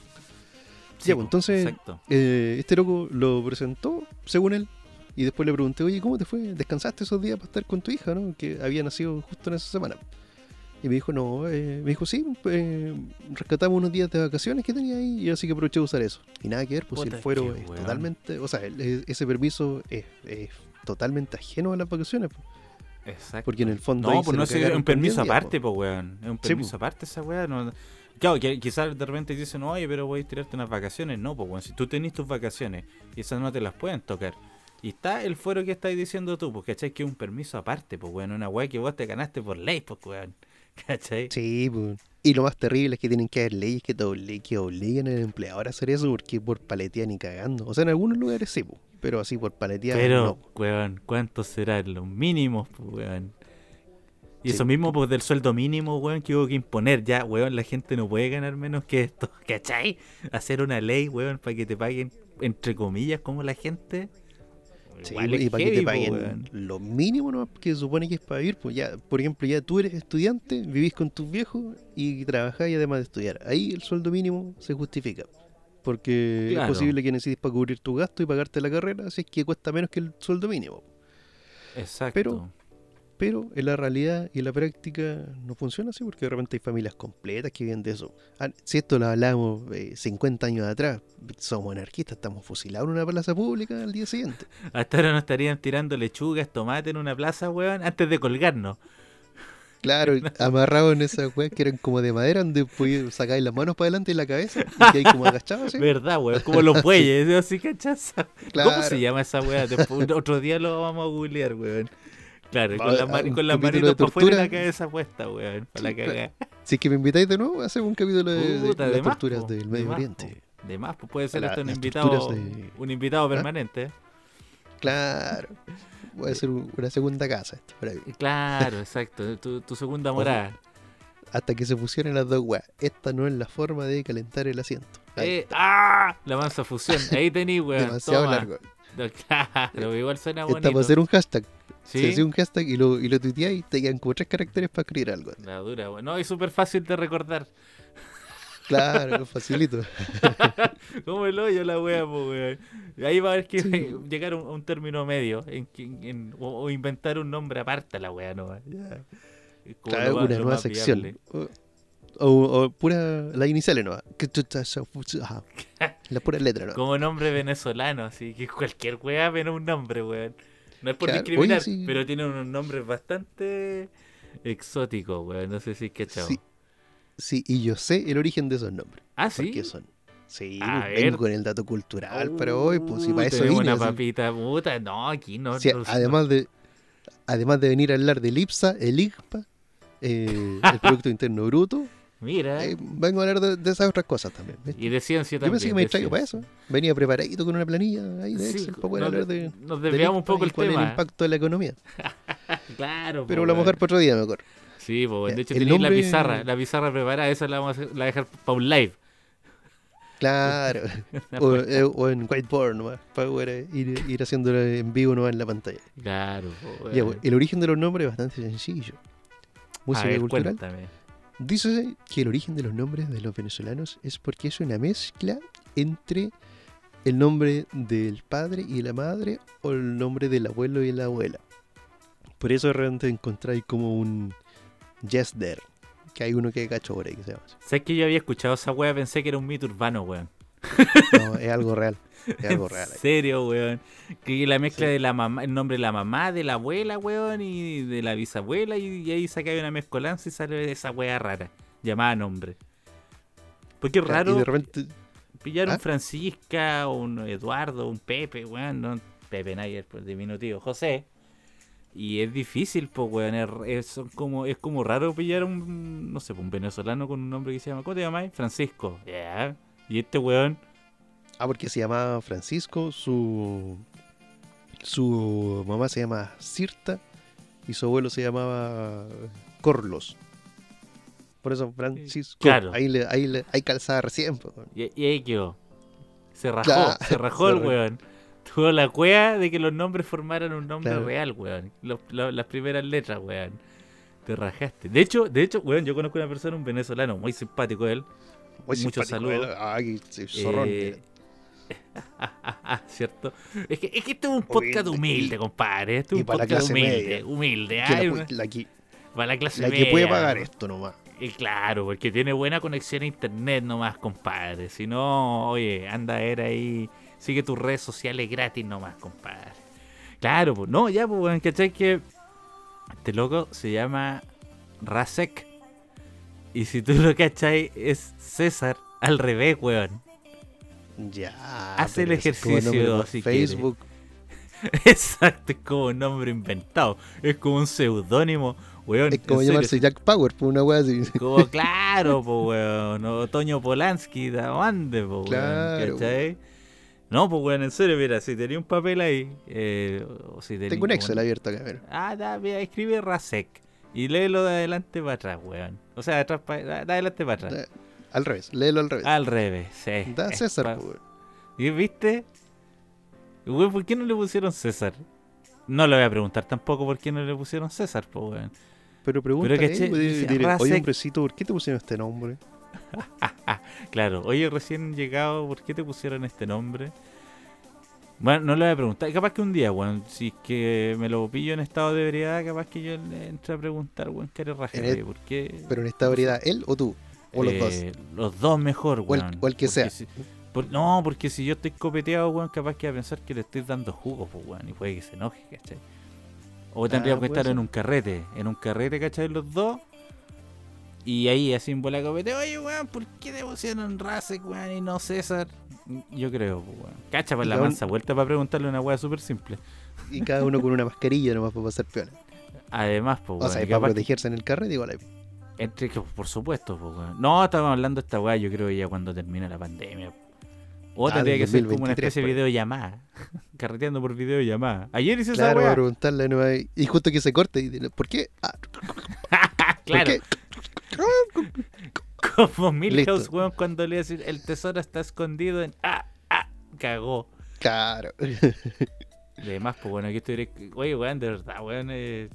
Sí, pues, entonces, eh, este loco lo presentó, según él, y después le pregunté, oye, ¿cómo te fue? ¿Descansaste esos días para estar con tu hija, no? Que había nacido justo en esa semana. Y me dijo, no, eh, me dijo, sí, eh, rescatamos unos días de vacaciones que tenía ahí y así que aproveché de usar eso. Y nada que ver, pues si el fuero es totalmente, o sea, ese permiso es, totalmente ajeno a las vacaciones. Exacto. Porque en el fondo... No, pues no es un permiso aparte, pues, weón. Es un permiso aparte esa weá. No, claro, que quizás de repente dicen, oye, pero voy a tirarte unas vacaciones. No, pues, weón, si tú tenés tus vacaciones y esas no te las pueden tocar. Y está el fuero que estáis diciendo tú, pues, ¿cachai? Que es un permiso aparte, pues, weón. Una weá que vos te ganaste por ley, pues, weón. ¿Cachai? Sí, pues. Y lo más terrible es que tienen que haber leyes que, te obliguen al empleador a hacer eso porque por paletía ni cagando. O sea, en algunos lugares sí, pues, pero así por paletía pero, no. weón, ¿cuánto será los mínimos, pues, weón? Y eso mismo, pues, del sueldo mínimo, weón, que hubo que imponer. Ya, weón, la gente no puede ganar menos que esto, ¿cachai? Hacer una ley, weón, para que te paguen, entre comillas, como la gente y para que te paguen lo mínimo ¿no? que se supone que es para vivir. Pues ya, por ejemplo, ya tú eres estudiante, vivís con tus viejos y trabajás y además de estudiar. Ahí el sueldo mínimo se justifica. Porque es posible que necesites para cubrir tu gasto y pagarte la carrera, así es que cuesta menos que el sueldo mínimo. Exacto. Pero pero en la realidad y en la práctica no funciona así porque de repente hay familias completas que viven de eso. Ah, si esto lo hablábamos 50 eh, años atrás, somos anarquistas, estamos fusilados en una plaza pública al día siguiente. Hasta ahora nos estarían tirando lechugas, tomate en una plaza, weón, antes de colgarnos. Claro, amarrados en esas weas que eran como de madera, donde sacáis las manos para adelante y la cabeza, y que hay como agachados, ¿sí? Verdad, weón, como los bueyes, así cachas. ¿Cómo se llama esa wea? otro día lo vamos a googlear, weón. Claro, con, la con las manitos para afuera y la cabeza puesta, weón, para la cagada. Si es que me invitáis de nuevo, hacemos un capítulo de, las torturas del Medio Oriente. De más, pues puede ser hasta un invitado, un invitado ¿Ah? permanente. Claro. Puede ser una segunda casa esto, por ahí. Claro, exacto. Tu, segunda morada. hasta que se fusionen las dos weas. Esta no es la forma de calentar el asiento. Eh, ¡Ah! La mansa fusión. Ahí tení, weón. Demasiado largo. Claro, igual suena bonito. Esta va a ser un hashtag. ¿Sí? Se un hashtag y lo, y lo tuiteas y te quedan como tres caracteres para escribir algo. La dura, bueno. No, es súper fácil de recordar. Claro, facilito. Como el hoyo la wea, pues, Ahí va a haber que llegar a un, término medio en, o, inventar un nombre aparte a la wea, ¿no? Ya. Claro, una nueva sección. O, pura, la iniciales no. La pura letra, ¿no? Como nombre venezolano, así que cualquier wea viene un nombre, weón. No es por discriminar, pero tiene unos nombres bastante exóticos, weón. No sé si es que sí. sí, y yo sé el origen de esos nombres. Ah, sí. ¿Qué son? Sí, vengo con el dato cultural, pero hoy, pues si para eso vine. una papita puta, no, aquí no. además, De, además de venir a hablar del IPSA, el IGPA, eh, el Producto Interno Bruto, Mira. Eh, vengo a hablar de, esas otras cosas también. Y de ciencia también. Yo pensé que me traigo para eso. Venía preparadito con una planilla ahí de Excel para poder hablar de. Nos desviamos un poco el cuál tema. el impacto de la economía. claro. Pero lo vamos a dejar para otro día mejor. Sí, pues, de hecho tenéis la pizarra. La pizarra preparada, esa la vamos a, la dejar para un live. Claro. Eh, o, en whiteboard nomás, para poder ir, ir haciéndolo en vivo nomás en la pantalla. Claro. el origen de los nombres es bastante sencillo. Música cultural. Cuéntame Dice que el origen de los nombres de los venezolanos es porque es una mezcla entre el nombre del padre y la madre o el nombre del abuelo y la abuela. Por eso realmente encontráis como un yes there, que hay uno que cacho por ahí que se llama. ¿Sabes que yo había escuchado esa wea? Pensé que era un mito urbano, weón. No, es algo real. Es algo real. ¿En serio, weón? Que la mezcla de la mamá, el nombre de la mamá, de la abuela, weón, y de la bisabuela, y, ahí saca una mezcolanza y sale esa wea rara, llamada nombre. Porque es raro de repente... pillar un ¿Ah? Francisca, un Eduardo, un Pepe, weón, no, Pepe Nayer, por diminutivo, José. Y es difícil, pues, weón. Es, como, es como raro pillar un, no sé, un venezolano con un nombre que se llama, ¿cómo te llamas? Francisco. Ya. Y este weón Ah, porque se llamaba Francisco, su, su mamá se llama Cirta y su abuelo se llamaba Corlos. Por eso Francisco. Claro. Ahí, le, ahí le, hay calzada recién. Y, y ahí quedó. Se rajó, Claro, se rajó el weón. Tuvo la cueva de que los nombres formaran un nombre Claro. real, weón. Los- las primeras letras, weón. Te rajaste. De hecho, de hecho, weón, yo conozco una persona, un venezolano, muy simpático él. Muy Muchos simpático, saludos. weón. Ay, zorrón. Eh, ¿Cierto? Es que, es que este es un podcast Humilde. humilde, compadre. Este es y un para la podcast clase humilde. media. Humilde. Ay, la, la que, para la clase la que puede media. pagar esto nomás. Y claro, porque tiene buena conexión a internet nomás, compadre. Si no, oye, anda a ver ahí, sigue tus redes sociales gratis nomás, compadre. Claro, pues no, ya, pues, ¿cachai? Que este loco se llama Rasek. Y si tú lo cachai, es César al revés, weón. Ya. Hace el pero ejercicio, si. Facebook. Exacto, es como un nombre inventado. Es como un seudónimo, weón. Es como llamarse Jack Power, por una wea así. Como claro, pues weón. o Toño Polanski, ¿de dónde, pues Claro. weón? ¿Cachai? No, pues weón, en serio, mira, si tenía un papel ahí, eh, o si tenía Tengo un Excel abierto acá, mira. Ah, da, mira, escribe Rasek y léelo de adelante para atrás, weón. O sea, de, atrás pa- de adelante para atrás. Da- Al revés, léelo al revés. Al revés, sí. da Es César, pa- po, weón. ¿Y viste? Weón, ¿por qué no le pusieron César? No le voy a preguntar tampoco por qué no le pusieron César, pues weón. Pero ahí, pues, dice, dile, oye, hombrecito, ¿por qué te pusieron este nombre? Claro, oye, recién llegado, ¿por qué te pusieron este nombre? Bueno, no le voy a preguntar. Capaz que un día, weón, si es que me lo pillo en estado de ebriedad, capaz que yo le entre a preguntar, weón, ¿qué eres raje, En el- ¿Por qué? Pero en esta variedad, ¿él o tú? O los dos. Eh, Los dos mejor, O el- weón. o el que Porque sea. si- por- no, porque si yo estoy copeteado, weón, capaz que va a pensar que le estoy dando jugo, pues, weón, y puede que se enoje, ¿cachai? O tendríamos que puede estar ser. en un carrete, en un carrete, ¿cachai? Los dos. Y ahí así en bola copete, oye, weón, ¿por qué te pusieron Rasek, weón, y no César? Yo creo, pues, weón. Cacha para Y la mansa vuelta para preguntarle una weá súper simple. Y cada uno con una mascarilla nomás para pasar piola. Además, pues, O weón, sea, y y para que- protegerse en el carrete, igual. Entre que, por supuesto, pues, weón. No, estábamos hablando de esta weá, yo creo ya cuando termine la pandemia. O Ah, tendría que ser como una 2023, especie de pues. videollamada. Carreteando por videollamada. Ayer hice Claro, esa weá. preguntarle no hay- Y justo que se corte y dile, ¿por qué? Ah, claro. ¿por qué? Como Milhouse, weón, cuando le decir el tesoro está escondido en. ¡Ah! ¡Ah! Cagó. Claro. Además, pues bueno, aquí estoy. Oye, weón, de verdad, weón. eh,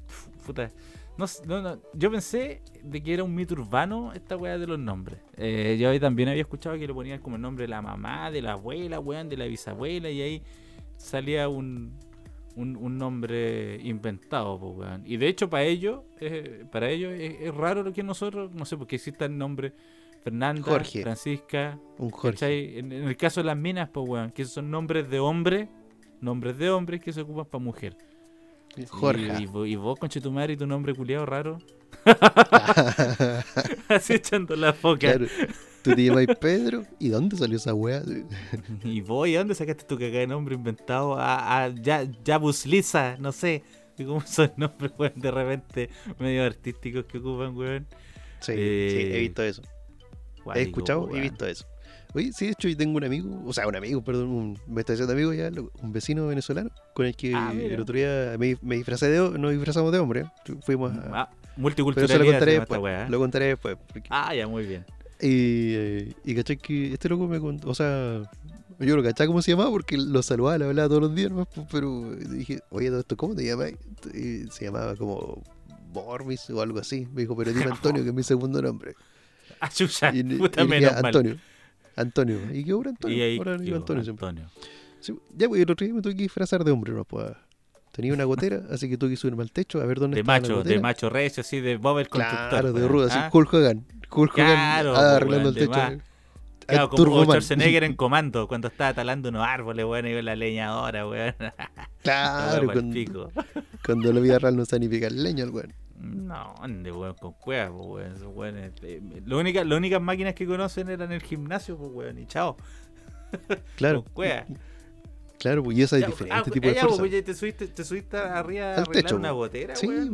puta. No, no, no, Yo pensé de que era un mito urbano esta weá de los nombres. Eh, yo también había escuchado que le ponían como el nombre de la mamá, de la abuela, weón, de la bisabuela, y ahí salía un, un, un nombre inventado, pues, weón. Y de hecho, para ellos, eh, para ellos es, es raro lo que nosotros, no sé, porque exista el nombre Fernanda, Jorge. Francisca, Un Jorge. En, en el caso de las minas, pues, weón, que son nombres de hombre, nombres de hombres que se ocupan para mujer. Jorge. Y, y, y vos, conche tu madre, y tu nombre culiado raro. Así echando la foca. claro. Tú te llamas Pedro. ¿Y dónde salió esa wea? Y vos, ¿y dónde sacaste tu cagada de nombre inventado? A, a ya, Yabus Lisa, no sé. Cómo son nombres, weón, de repente medio artísticos que ocupan, weón. Sí, Eh, sí, he visto eso. He escuchado weón. y visto eso. Oye, sí, de hecho, yo tengo un amigo, o sea, un amigo, perdón, un, me está diciendo amigo ya, un vecino venezolano, con el que Ah, el otro día me, me disfracé de, nos disfrazamos de hombre. ¿eh? Fuimos a. Ah, Pero eso multiculturalidad. lo contaré después. ¿eh? Lo contaré después. porque- Ah, ya, muy bien. Y, eh, y caché que este loco me contó, o sea, yo lo cachaba cómo se llamaba porque lo saludaba, le hablaba todos los días, nomás, pues, pero dije, oye, todo esto, ¿cómo te llamas? Y se llamaba como Bormis o algo así. Me dijo, pero dime Antonio, que es mi segundo nombre. Ah, chucha, Y, dije, mal. Antonio. Antonio. ¿Y qué ahora Antonio? Y ahora digo quedó, Antonio siempre. Antonio. Sí, ya, pues, el otro día me tuve que disfrazar de hombre, no pues. Tenía una gotera, así que tuve que subirme al techo a ver dónde De estaba la macho, de gotera. macho recio, así de Bob el constructor. Claro, de weón. rudo, así, Ah, Hulk Hogan. Hulk Hogan Claro, pues, arreglando el weón, de techo. Claro, como Turboman. Schwarzenegger en comando, cuando estaba talando unos árboles, weón, y la leñadora, weón. Claro, cuando, pico. cuando la vida real no sabe ni picar leña, el weón. No, ande, weón, con cuevas, pues, weón. Esos weones, eh, lo única- las únicas máquinas que conocen eran el gimnasio, pues, weón, y chao. Claro, Con cuevas. Claro, pues, y eso es Ya, diferente ah, tipo de ya, fuerza. pues, ya te subiste, te subiste arriba a Al arreglar techo, una pues. gotera, Sí, pues.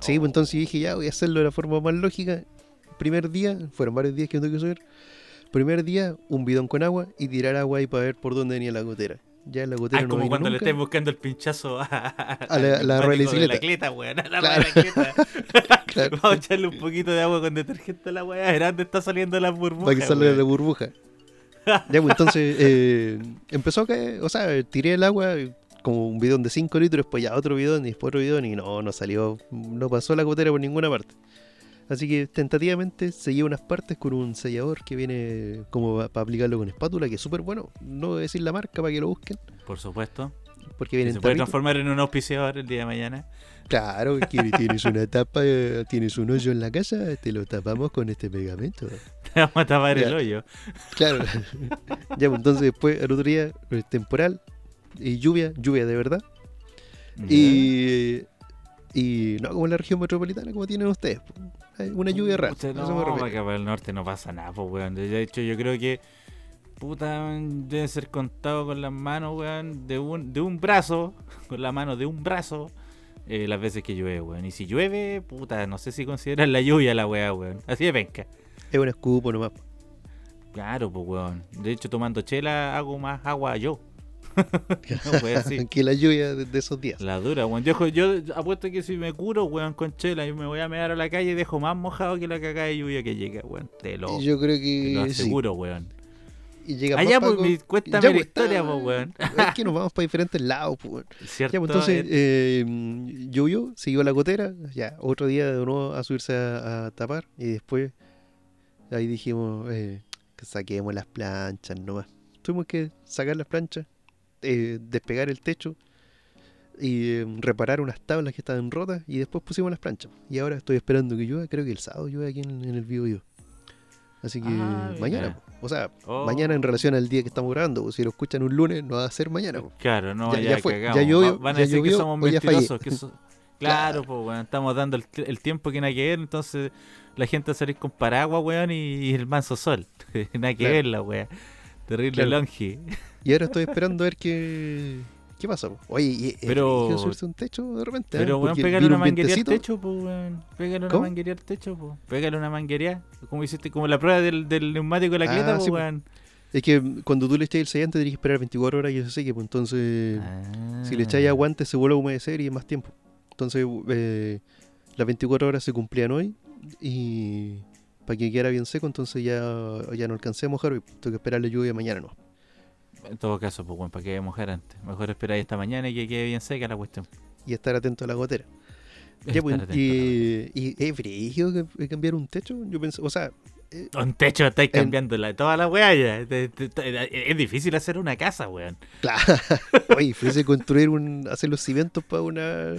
sí, pues entonces dije, ya voy a hacerlo de la forma más lógica. Primer día, fueron varios días que tuve que subir. Primer día, un bidón con agua y tirar agua ahí para ver por dónde venía la gotera. ya la gotera ah, no como cuando le estés buscando el pinchazo a, A la- la rueda de la cleta, weón. A la Claro. Claro. Vamos a echarle un poquito de agua con detergente a la weá. Dónde está saliendo la burbuja. Para que salga la burbuja. Ya, pues entonces eh, empezó a caer, o sea, tiré el agua como un bidón de 5 litros, después ya otro bidón y después otro bidón y no, no salió, no pasó la gotera por ninguna parte. Así que tentativamente seguí unas partes con un sellador que viene como para aplicarlo con espátula, que es súper bueno. No voy a decir la marca para que lo busquen, Por supuesto. porque viene Se puede tarrito. transformar en un auspiciador el día de mañana. Claro, que tienes una tapa, eh, tienes un hoyo en la casa, te lo tapamos con este pegamento. Vamos a tapar Ya. el hoyo. Claro. ya, pues entonces después, el otro día, eh, temporal y lluvia, lluvia de verdad. Y, y no como en la región metropolitana, como tienen ustedes. Una lluvia rara. Me No, refiero. para acá para el norte no pasa nada, pues, weón. De hecho, yo creo que. Puta, debe ser contado con las manos, weón. De un, de un brazo. Con la mano de un brazo. eh, las veces que llueve, weón. Y si llueve, puta, no sé si consideran la lluvia la weá, weón. Así de penca. Es un escupo nomás. Claro, pues, weón. De hecho, tomando chela hago más agua yo. no puede así. que la lluvia de, de esos días. La dura, weón. Yo, yo apuesto que si me curo, weón, con chela y me voy a mear a la calle y dejo más mojado que la cagada de lluvia que llega, weón. Te lo, yo creo te lo que sí. aseguro, weón. Y llega Allá, pues, mi- cuéntame Ya, la pues, historia, está- pues, weón. Es que nos vamos para diferentes lados, pues, weón. ¿Cierto? Ya, pues, entonces, Eh, eh, llovió, siguió la gotera, ya, otro día de nuevo a subirse a, a tapar y después ahí dijimos eh, que saquemos las planchas nomás. Tuvimos que sacar las planchas, eh, despegar el techo y eh, reparar unas tablas que estaban rotas y después pusimos las planchas. Y ahora estoy esperando que llueva, creo que el sábado llueve aquí en, en el Bio Así que Ah, mañana, po. o sea, Oh. mañana en relación al día que estamos grabando, po. si lo escuchan un lunes no va a ser mañana. po. Claro, no, Ya- ya, ya fue, cagamos. ya llovió, Va- Van a ya decir llovió, que somos mentirosos. Que so- Claro, pues, weón. Estamos dando el, el tiempo que nada que ver, entonces la gente a salir con paraguas, weón, y, y el manso sol. nada que ver la weá. Terrible Claro. longi. Y ahora estoy esperando a ver qué, qué pasa. po. Oye, y, es Pero- brígido subirse un techo de repente. ¿eh? Pero, weón, pégale una un manguería al techo, pues, weón. Pégale una manguería al techo, pues. Pégale una manguería. Como hiciste, como la prueba del, del neumático de la Ah, cleta, sí, pues. weón. Es que cuando tú le echáis el sellante tenés que esperar 24 horas y eso seque, pues entonces si le echáis Ah. aguante se vuelve a humedecer y es más tiempo. Entonces eh, las 24 horas se cumplían hoy y para que quedara bien seco, entonces ya, ya no alcancé a mojar. Tengo que esperar la lluvia mañana, ¿no? En todo caso, pues, weón, para que mojar antes. Mejor esperar esta mañana y que quede bien seca la cuestión. Y estar atento a la gotera. Ya, pues, y, y es que, que cambiar un techo. Yo pensé, o sea, eh, Un techo, estáis cambiando la, toda la weá ya. Te- Es difícil hacer una casa, weón. Claro. Oye, fuese construir un, hacer los cimientos para una,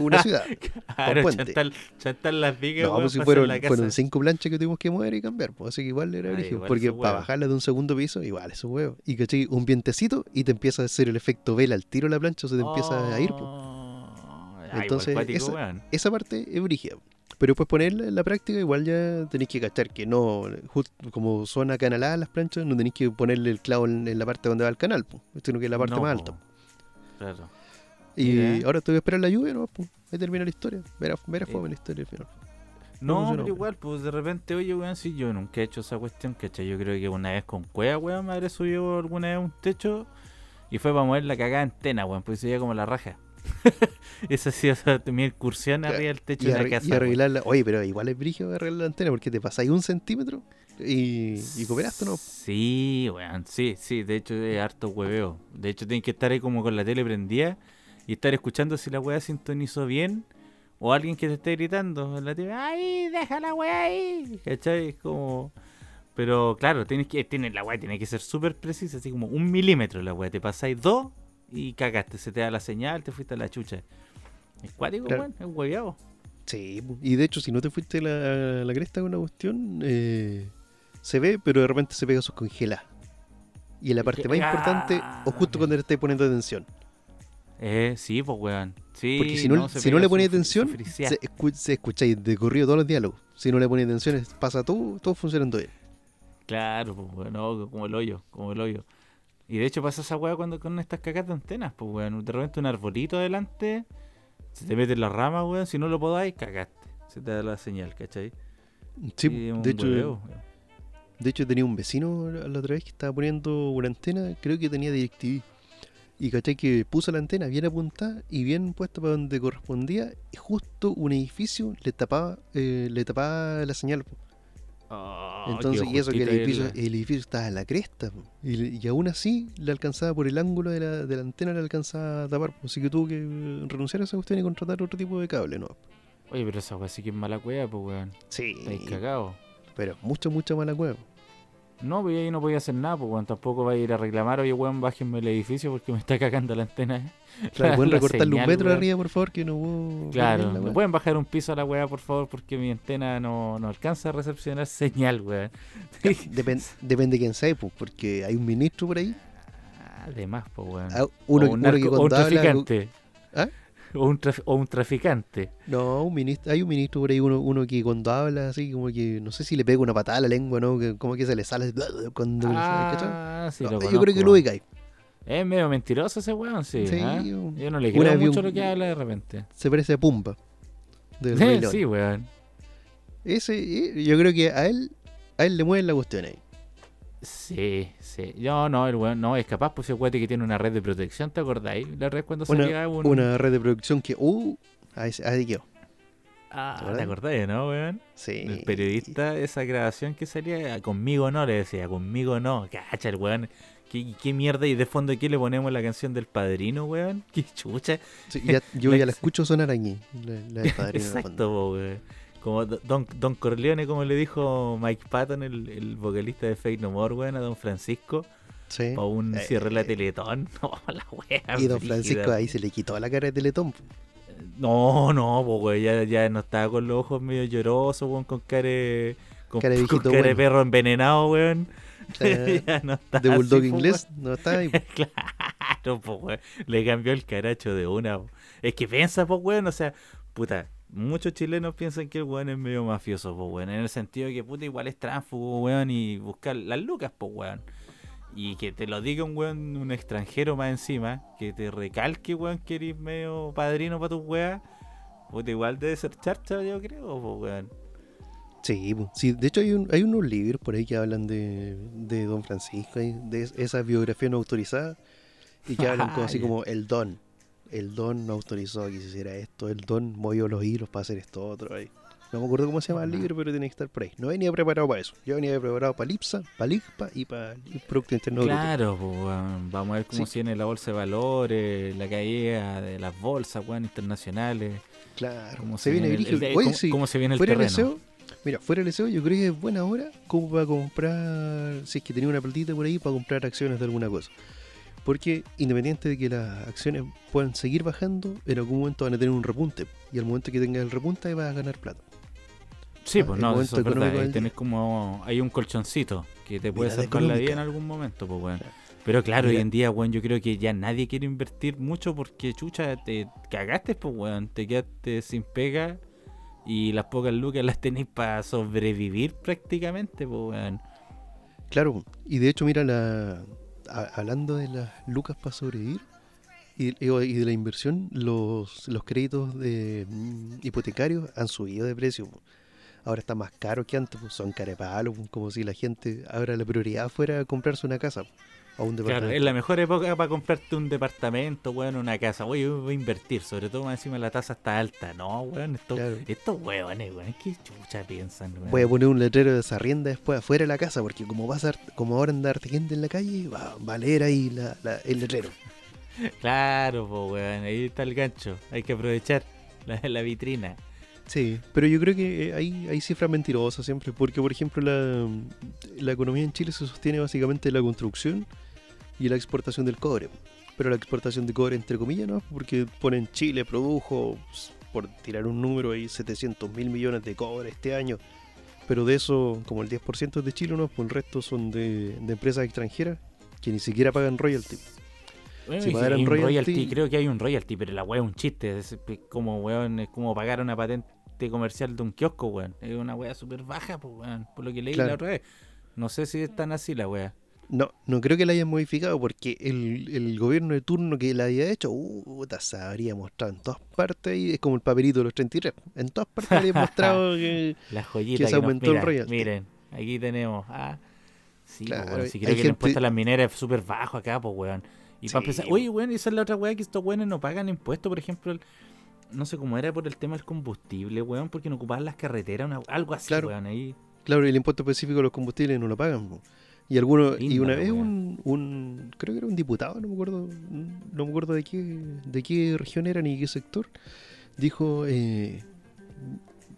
una ciudad. Claro, chantar, chantar las vigas, No, weón, pues si fueron, la fueron cinco planchas que tuvimos que mover y cambiar, pues así que igual era Ah, brígido, igual porque para bajarla de un segundo piso, igual eso huevo. Y caché un vientecito y te empieza a hacer el efecto vela al tiro la plancha, o se te empieza a ir. pues. Oh, ay, Entonces. Esa parte es brígida. Pero después ponerla en la práctica, igual ya tenéis que cachar que no, just- como son acanaladas las planchas, no tenéis que ponerle el clavo en, en la parte donde va el canal, pues, sino que en la parte No, más po. alta. Claro. Y Mira. ahora tengo que esperar la lluvia, ¿no? Pues, ahí termina la historia. Verá, verá Eh, fome la historia al final. No, pero igual, pues de repente, oye, weón, si yo nunca he hecho esa cuestión, ¿cachai? Yo creo que una vez con cueva, weón, me habré subido alguna vez un techo y fue para mover la cagada antena, weón, pues se veía como la raja. Esa ha sido o sea, mi incursión Claro, arriba del techo Y, de la arre- casa. y arreglarla. Oye, pero igual es brígido arreglar la antena porque te pasáis un centímetro y, y cooperaste, ¿no? Sí, weón, sí, sí, de hecho es harto hueveo. De hecho tienes que estar ahí como con la tele prendida y estar escuchando si la weá sintonizó bien o alguien que te esté gritando en la tele, ¡ay, deja la weá ahí! ¿Cachai? Es como... Pero claro, tienes que, tiene, la weá tiene que ser súper precisa, así como un milímetro la weá. Te pasáis dos y cagaste, se te da la señal, te fuiste a la chucha. Es cuático, Claro. weón, es hueveado. Sí, y de hecho, si no te fuiste a la, la cresta con una cuestión, eh, se ve, pero de repente se pega sus congeladas. Y en la parte más importante, o justo Ah, cuando le estáis poniendo atención. Eh, sí, pues weón. Sí, Porque si no, se si no le ponéis atención, friseada. se, escu- se escucháis de corrido todos los diálogos. Si no le ponéis atención, pasa todo, todo funcionando bien. Claro, pues, weón, no, como el hoyo, como el hoyo. Y de hecho pasa esa weá cuando con estas cacas de antenas, pues, weón. De repente un arbolito adelante, se te mete en la rama, weón. Si no lo podáis, cagaste. Se te da la señal, ¿cachai? Sí, de hecho, hueveo. De hecho, tenía un vecino la otra vez que estaba poniendo una antena, creo que tenía DirecTV. Y caché que puso la antena bien apuntada y bien puesta para donde correspondía. Y justo un edificio le tapaba, eh, le tapaba la señal. Oh, Entonces, y eso que el edificio, el- el edificio estaba en la cresta. Y, y aún así le alcanzaba por el ángulo de la, de la antena, le alcanzaba a tapar. Así que tuvo que renunciar a esa cuestión y contratar otro tipo de cable, ¿no? Oye, pero esa weá sí que es mala cueva, pues weón. Sí. Estáis cagados. Pero mucha, mucha mala cueva. No, pues ahí no podía hacer nada, pues weón. Tampoco va a ir a reclamar, oye weón, bájenme el edificio porque me está cagando la antena. Claro, pueden recortarle un metro weón. arriba, por favor, que no hubo. Claro, la ¿me pueden bajar un piso a la weá, por favor? Porque mi antena no, no alcanza a recepcionar señal, weón. Depen- depende de quién sea, pues, porque hay un ministro por ahí. Además, pues weón. ah, Uno, o un, uno que narco- o un cuando habla. traficante. ¿Ah? O un, o un traficante. No, un ministro, hay un ministro por ahí, uno, uno que cuando habla así, como que no sé si le pega una patada a la lengua, ¿no? Que, como que se le sale cuando. Ah, sí, No, lo yo creo que lo ubicáis. Es medio mentiroso ese weón, sí. Sí, ¿ah? Yo no le creo mucho un- lo que habla de repente. Se parece a Pumba. León. sí, weón. Ese, eh, yo creo que a él, a él le mueven la cuestión ahí. Sí, sí. Yo no, el weón no es capaz, pues ese guate que tiene una red de protección, ¿te acordáis? La red cuando salía Una, un. una red de producción que, uh, ahí, ahí quedó. Ah, ¿te acordáis, no, weón? Sí. El periodista, esa grabación que salía, conmigo no, le decía, conmigo no. Cacha, el weón. ¿Qué, qué mierda? ¿Y de fondo aquí le ponemos la canción del padrino, weón? ¿Qué chucha? Sí, ya- yo La- ya la escucho sonar aquí, la, la del padrino. Exacto, weón. Como Do- Don, Don Corleone, como le dijo Mike Patton, el, el vocalista de Fake No More, weón, a Don Francisco, Sí. o un Eh, cierre la eh, Teletón. No, la wea. Y don. Francisco ahí se le quitó la cara de Teletón. No, no, pues, weón, ya, ya no estaba con los ojos medio llorosos, weón, con cara de- Con, Cara de con de perro envenenado, weón. Eh, ya no está de Bulldog así, po, inglés, no está ahí. claro, pues, weón. Le cambió el caracho de una. po. Es que piensa, pues, weón, o sea, puta. Muchos chilenos piensan que el weón es medio mafioso, pues, weón. En el sentido de que, puta, igual es tránsfugo, weón, y buscar las lucas, pues, weón. Y que te lo diga un weón, un extranjero más encima, que te recalque, weón, que eres medio padrino para tus weas. Puta, igual debe ser charcha, yo creo, pues, weón. Sí, sí, de hecho hay, un- hay unos libros por ahí que hablan de, de Don Francisco, de es- esa biografía no autorizada, y que hablan como, así como el don. El don no autorizó que se hiciera esto, el don movió los hilos para hacer esto otro. Ahí. No me acuerdo cómo se llama el libro, pero tiene que estar por ahí. No venía preparado para eso. Yo venía preparado para Lipsa, para LIGPA y para el Producto Interno. Claro, pues. Vamos a ver cómo Sí. sigue la bolsa de valores, la caída de las bolsas, weón, internacionales. Claro, Cómo se viene el- brígido. el- Oye, cómo, sí, cómo se viene el fuera terreno. SEO, mira, fuera del SEO, yo creo que es buena hora como para comprar, si es que tenía una platita por ahí, para comprar acciones de alguna cosa. Porque independiente de que las acciones puedan seguir bajando, en algún momento van a tener un repunte. Y al momento que tengas el repunte, ahí vas a ganar plata. Sí, Ah, pues el no, eso es verdad. del tenés como. Hay un colchoncito que te puede salvar la vida en algún momento, pues, weón. Pero claro, hoy en día, weón, yo creo que ya nadie quiere invertir mucho porque, chucha, te cagaste, pues, weón. Te quedaste sin pega y las pocas lucas las tenéis para sobrevivir prácticamente, pues, weón. Claro, y de hecho, mira, la, hablando de las lucas para sobrevivir y, y de la inversión, los, los créditos de, mm, hipotecarios han subido de precio. Ahora está más caro que antes, son carepalos, como si la gente ahora la prioridad fuera comprarse una casa o un Claro, departamento. es la mejor época para comprarte un departamento, weón, una casa. Oye, voy a invertir, sobre todo más encima la tasa está alta. No, weón, estos, Claro. estos weones, weón, ¿qué chucha piensan, weón? Voy a poner un letrero de esa rienda después afuera de la casa, porque como va a ser, como ahora andar gente en la calle, va, va a leer ahí la- la- el letrero. Claro, pues, weón, ahí está el gancho. Hay que aprovechar la, la vitrina. Sí, pero yo creo que eh, hay, hay cifras mentirosas siempre, porque por ejemplo la, la economía en Chile se sostiene básicamente de la construcción y la exportación del cobre. Pero la exportación de cobre entre comillas, ¿no? Porque ponen Chile produjo, pues, por tirar un número ahí, 700 mil millones de cobre este año. Pero de eso, como el 10% es de Chile, ¿no? Pues el resto son de, de empresas extranjeras que ni siquiera pagan royalty. Bueno, Si pagaran un royalty- royalty, creo que hay un royalty, pero la weá es un chiste. Es como, weón, es como pagar una patente comercial de un kiosco, weón. Es una weá súper baja, pues, weón, por lo que leí Claro. la otra vez. No sé si es tan así la weá. No, no creo que la hayan modificado porque el, el gobierno de turno que la había hecho, uh, se habría mostrado en todas partes y es como el papelito de los 33. En todas partes habría mostrado que. La joyita Que que, se nos- aumentó el royalty. Miren, aquí tenemos. Ah, sí, pues, Claro, weón, si creo que el impuesto a las mineras es súper bajo acá, pues, weón. Y para empezar, oye, weón, esa es la otra weá que estos weones no pagan impuestos, por ejemplo, no sé cómo era por el tema del combustible, weón, porque no ocupaban las carreteras, algo así, claro. weón, ahí. Claro, el impuesto específico de los combustibles no lo pagan, Y algunos, y una vez un, un, creo que era un diputado, no me acuerdo, no me acuerdo de qué, de qué región era ni qué sector, dijo, eh,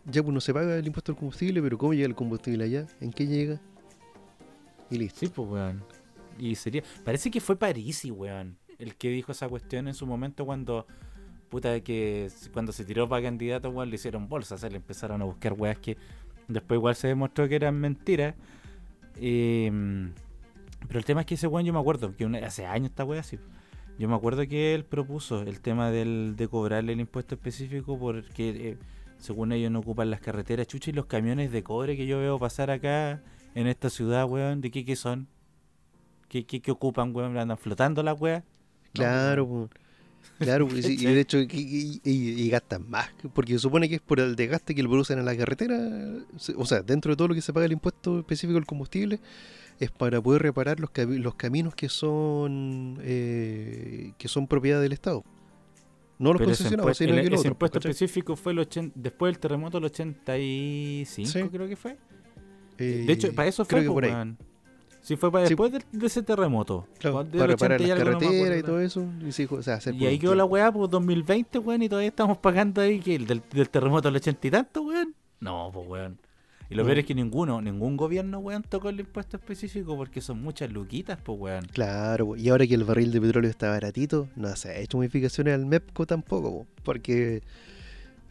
ya pues no se paga el impuesto al combustible, pero ¿cómo llega el combustible allá? ¿En qué llega? Y listo. Sí, pues, weón. Y sería, parece que fue Parisi, weón, el que dijo esa cuestión en su momento cuando, puta, que cuando se tiró para candidato, weón, le hicieron bolsas, se le empezaron a buscar weas que después igual se demostró que eran mentiras. Em, pero el tema es que ese weón yo me acuerdo, que hace años esta wea así. Yo me acuerdo que él propuso el tema del, de cobrarle el impuesto específico porque eh, según ellos no ocupan las carreteras chuchas y los camiones de cobre que yo veo pasar acá en esta ciudad, weón, ¿de qué, qué son? ¿Qué, qué, qué ocupan, weón? ¿Andan flotando las weas? Claro, Claro, y, de hecho, y, gastan más, porque se supone que es por el desgaste que lo producen en la carretera, o sea, dentro de todo lo que se paga el impuesto específico del combustible, es para poder reparar los, los caminos que son eh, que son propiedad del Estado. No los concesionados, sino que Ese impuesto específico fue el después del terremoto del 85, creo que fue. de hecho, para eso fue, pues, Sí, fue para después de, ese terremoto. Claro, para reparar las carreteras y todo eso. Y, ahí quedó la weá, pues 2020, weón, y todavía estamos pagando ahí que el del, terremoto del 80 y tanto, weón. No, pues weón. Y lo peor es que ninguno, ningún gobierno, weón, tocó el impuesto específico porque son muchas luquitas, pues weón. Claro, y ahora que el barril de petróleo está baratito, no se ha hecho modificaciones al MEPCO tampoco, porque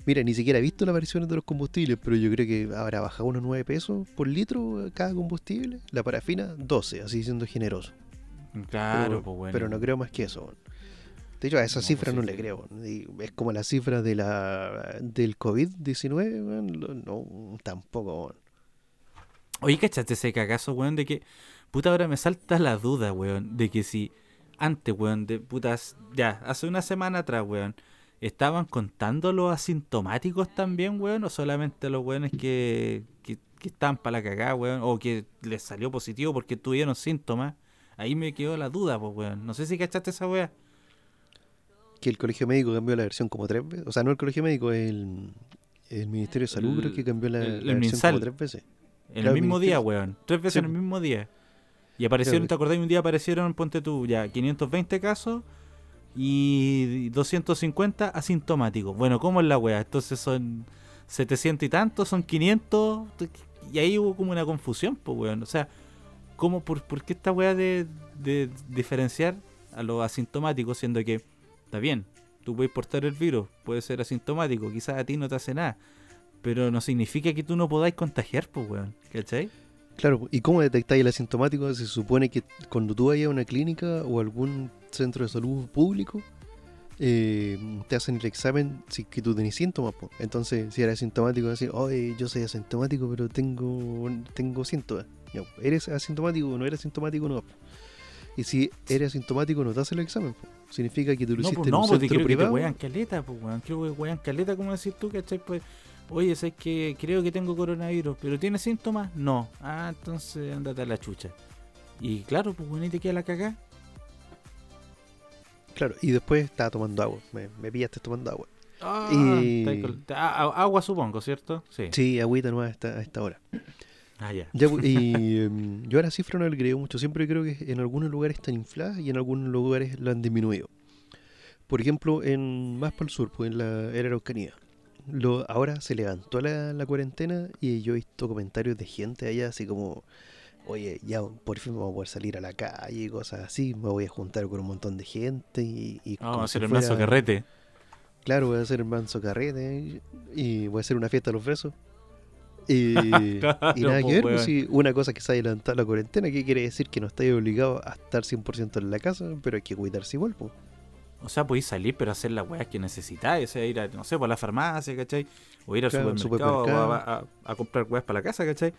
Mira, ni siquiera he visto las variaciones de los combustibles, pero yo creo que habrá bajado unos 9 pesos por litro cada combustible. La parafina, 12, así siendo generoso. Claro, pero, pues bueno. Pero no creo más que eso. De hecho, a esa cifra pues no le creo. Es como la cifra de la del COVID-19, no, tampoco. Oye, ¿cachaste ese cagazo, weón? De que, puta, ahora me salta la duda, weón, de que si antes, weón, de putas, ya, hace una semana atrás, weón ¿Estaban contando los asintomáticos también, weón? ¿O solamente los weones que, que, que están para la cagada, weón? ¿O que les salió positivo porque tuvieron síntomas? Ahí me quedó la duda, pues, weón. No sé si cachaste esa weá. Que el colegio médico cambió la versión como tres veces. O sea, no el colegio médico, el, el Ministerio de Salud creo que cambió la, versión como tres veces. En el mismo día, weón. Tres veces en el mismo día. Y aparecieron, ¿te acordás? Un día aparecieron, ponte tú, ya, 520 casos y 250 asintomáticos. Bueno, ¿cómo es la wea? Entonces son 700 y tantos, son 500. Y ahí hubo como una confusión, pues weón. O sea, ¿cómo, por, por qué esta wea de, de diferenciar a los asintomáticos siendo que, está bien, tú puedes portar el virus, puede ser asintomático, quizás a ti no te hace nada, pero no significa que tú no podáis contagiar, pues weón. ¿Cachai? Claro, ¿y cómo detectáis el asintomático? Se supone que cuando tú vayas a una clínica o algún centro de salud público, eh, te hacen el examen si que tú tenés síntomas. Entonces, si eres asintomático, decir, oye, yo soy asintomático, pero tengo, tengo síntomas. ¿Eres asintomático o no eres asintomático? No. Y si eres asintomático, no te hacen el examen. Significa que tú lo hiciste pues, en un centro privado. Que te caleta, pues, Creo que caleta, como decís tú, ¿cachai? Pues Oye, es que creo que tengo coronavirus, pero ¿tiene síntomas? No. Ah, entonces andate a la chucha. Y claro, pues bueno, y te queda la cagá. Claro, y después estaba tomando agua. Me, me pillaste tomando agua. Ah, y... agua supongo, ¿cierto? Sí. Sí, agüita nueva a esta, a esta hora. Ah, ya. Pues, y em, yo a la cifra no le creo mucho. Siempre creo que en algunos lugares están infladas y en algunos lugares lo han disminuido. Por ejemplo, en más para el sur, pues en la, en la Araucanía lo, ahora se levantó la, la, cuarentena y yo he visto comentarios de gente allá así como, oye, ya por fin vamos a poder salir a la calle y cosas así, me voy a juntar con un montón de gente y... y vamos a hacer el manso carrete. Claro, voy a hacer el manso carrete y, voy a hacer una fiesta a los besos. Y, nada que ver, pues, si una cosa que se ha adelantado la cuarentena, ¿qué quiere decir? Que no estáis obligado a estar 100% en la casa, pero hay que cuidarse igual, pues. O sea, podéis salir, pero hacer las weas que necesitáis. O sea, ir a, no sé, por la farmacia, ¿cachai? O ir al supermercado, A, comprar weas para la casa, ¿cachai?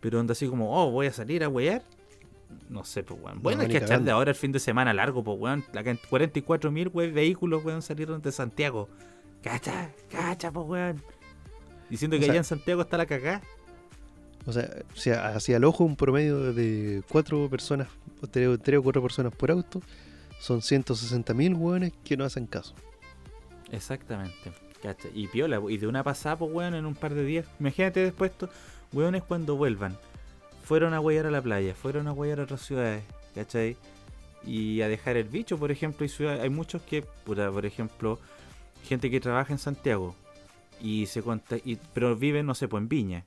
Pero onda así como, oh, voy a salir a wear. No sé, pues weón. Bueno, hay que echar de ahora el fin de semana largo, pues weón. 44 mil vehículos, weón, salieron de Santiago. Cacha, cacha, pues weón. Diciendo que allá en Santiago está la cagá. O sea, hacia el ojo un promedio de cuatro personas, tres o cuatro personas por auto Son 160.000 hueones que no hacen caso. Exactamente. Y piola, y de una pasada, pues, weón, en un par de días. Imagínate después, estos weones cuando vuelvan. Fueron a huellar a la playa, fueron a huellar a otras ciudades, ¿cachai? Y a dejar el bicho, por ejemplo, hay, ciudades, hay muchos que, por ejemplo, gente que trabaja en Santiago, y se y, pero viven, no sé, pues en Viña.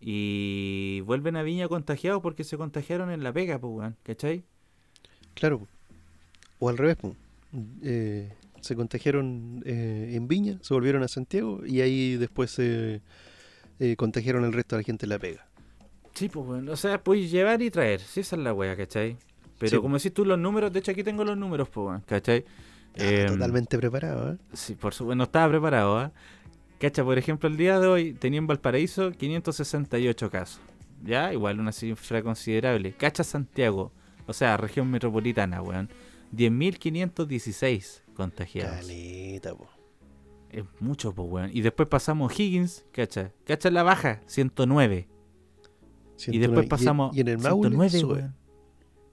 Y vuelven a Viña contagiados porque se contagiaron en la pega, pues, weón, ¿cachai? Claro, o al revés. Eh, se contagiaron eh, en Viña, se volvieron a Santiago y ahí después se eh, contagiaron el resto de la gente en la pega. Sí, pues bueno, o sea, puedes llevar y traer, sí, esa es la wea, ¿cachai? Pero como decís tú, los números, de hecho aquí tengo los números, pues, bueno, ¿cachai? Ah, em, totalmente preparado, ¿eh? Sí, por supuesto, no estaba preparado, ¿eh? ¿Cachai? Por ejemplo, el día de hoy tenía en Valparaíso 568 casos. Ya, igual una cifra considerable. Cacha Santiago, o sea, región metropolitana, weón. 10.516 contagiados. Caleta, po. Es mucho, po, weón. Y después pasamos Higgins, cacha. Cacha la baja, 109. Y después pasamos. Y, en el Maule sube.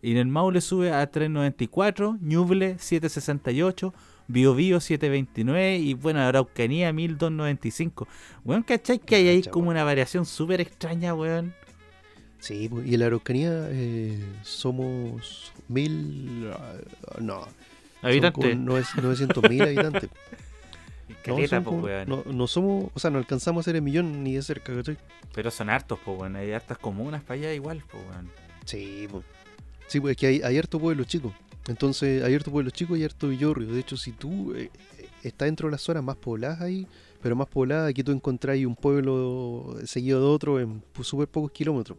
Y en el Maule sube a 394, Ñuble 768, Bio Bio 729 y bueno, Araucanía 1295. Weón, ¿cachai? Que hay ahí como una variación súper extraña, weón. Sí, y en la Araucanía eh, somos mil. Ah, no, Habitantes. No es 900.000 habitantes. Caleta, no, weón. No, no, somos, o sea, no alcanzamos a ser el millón ni de cerca, ¿cachai? Pero son hartos, pues, weón. Hay hartas comunas para allá igual, pues, weón. Sí, pues. Sí, pues es que hay, hay harto pueblo chico. Entonces, hay harto pueblo chico y harto villorrio. De hecho, si tú eh, estás dentro de las zonas más pobladas ahí, pero más pobladas, aquí tú encontrás un pueblo seguido de otro en súper pocos kilómetros.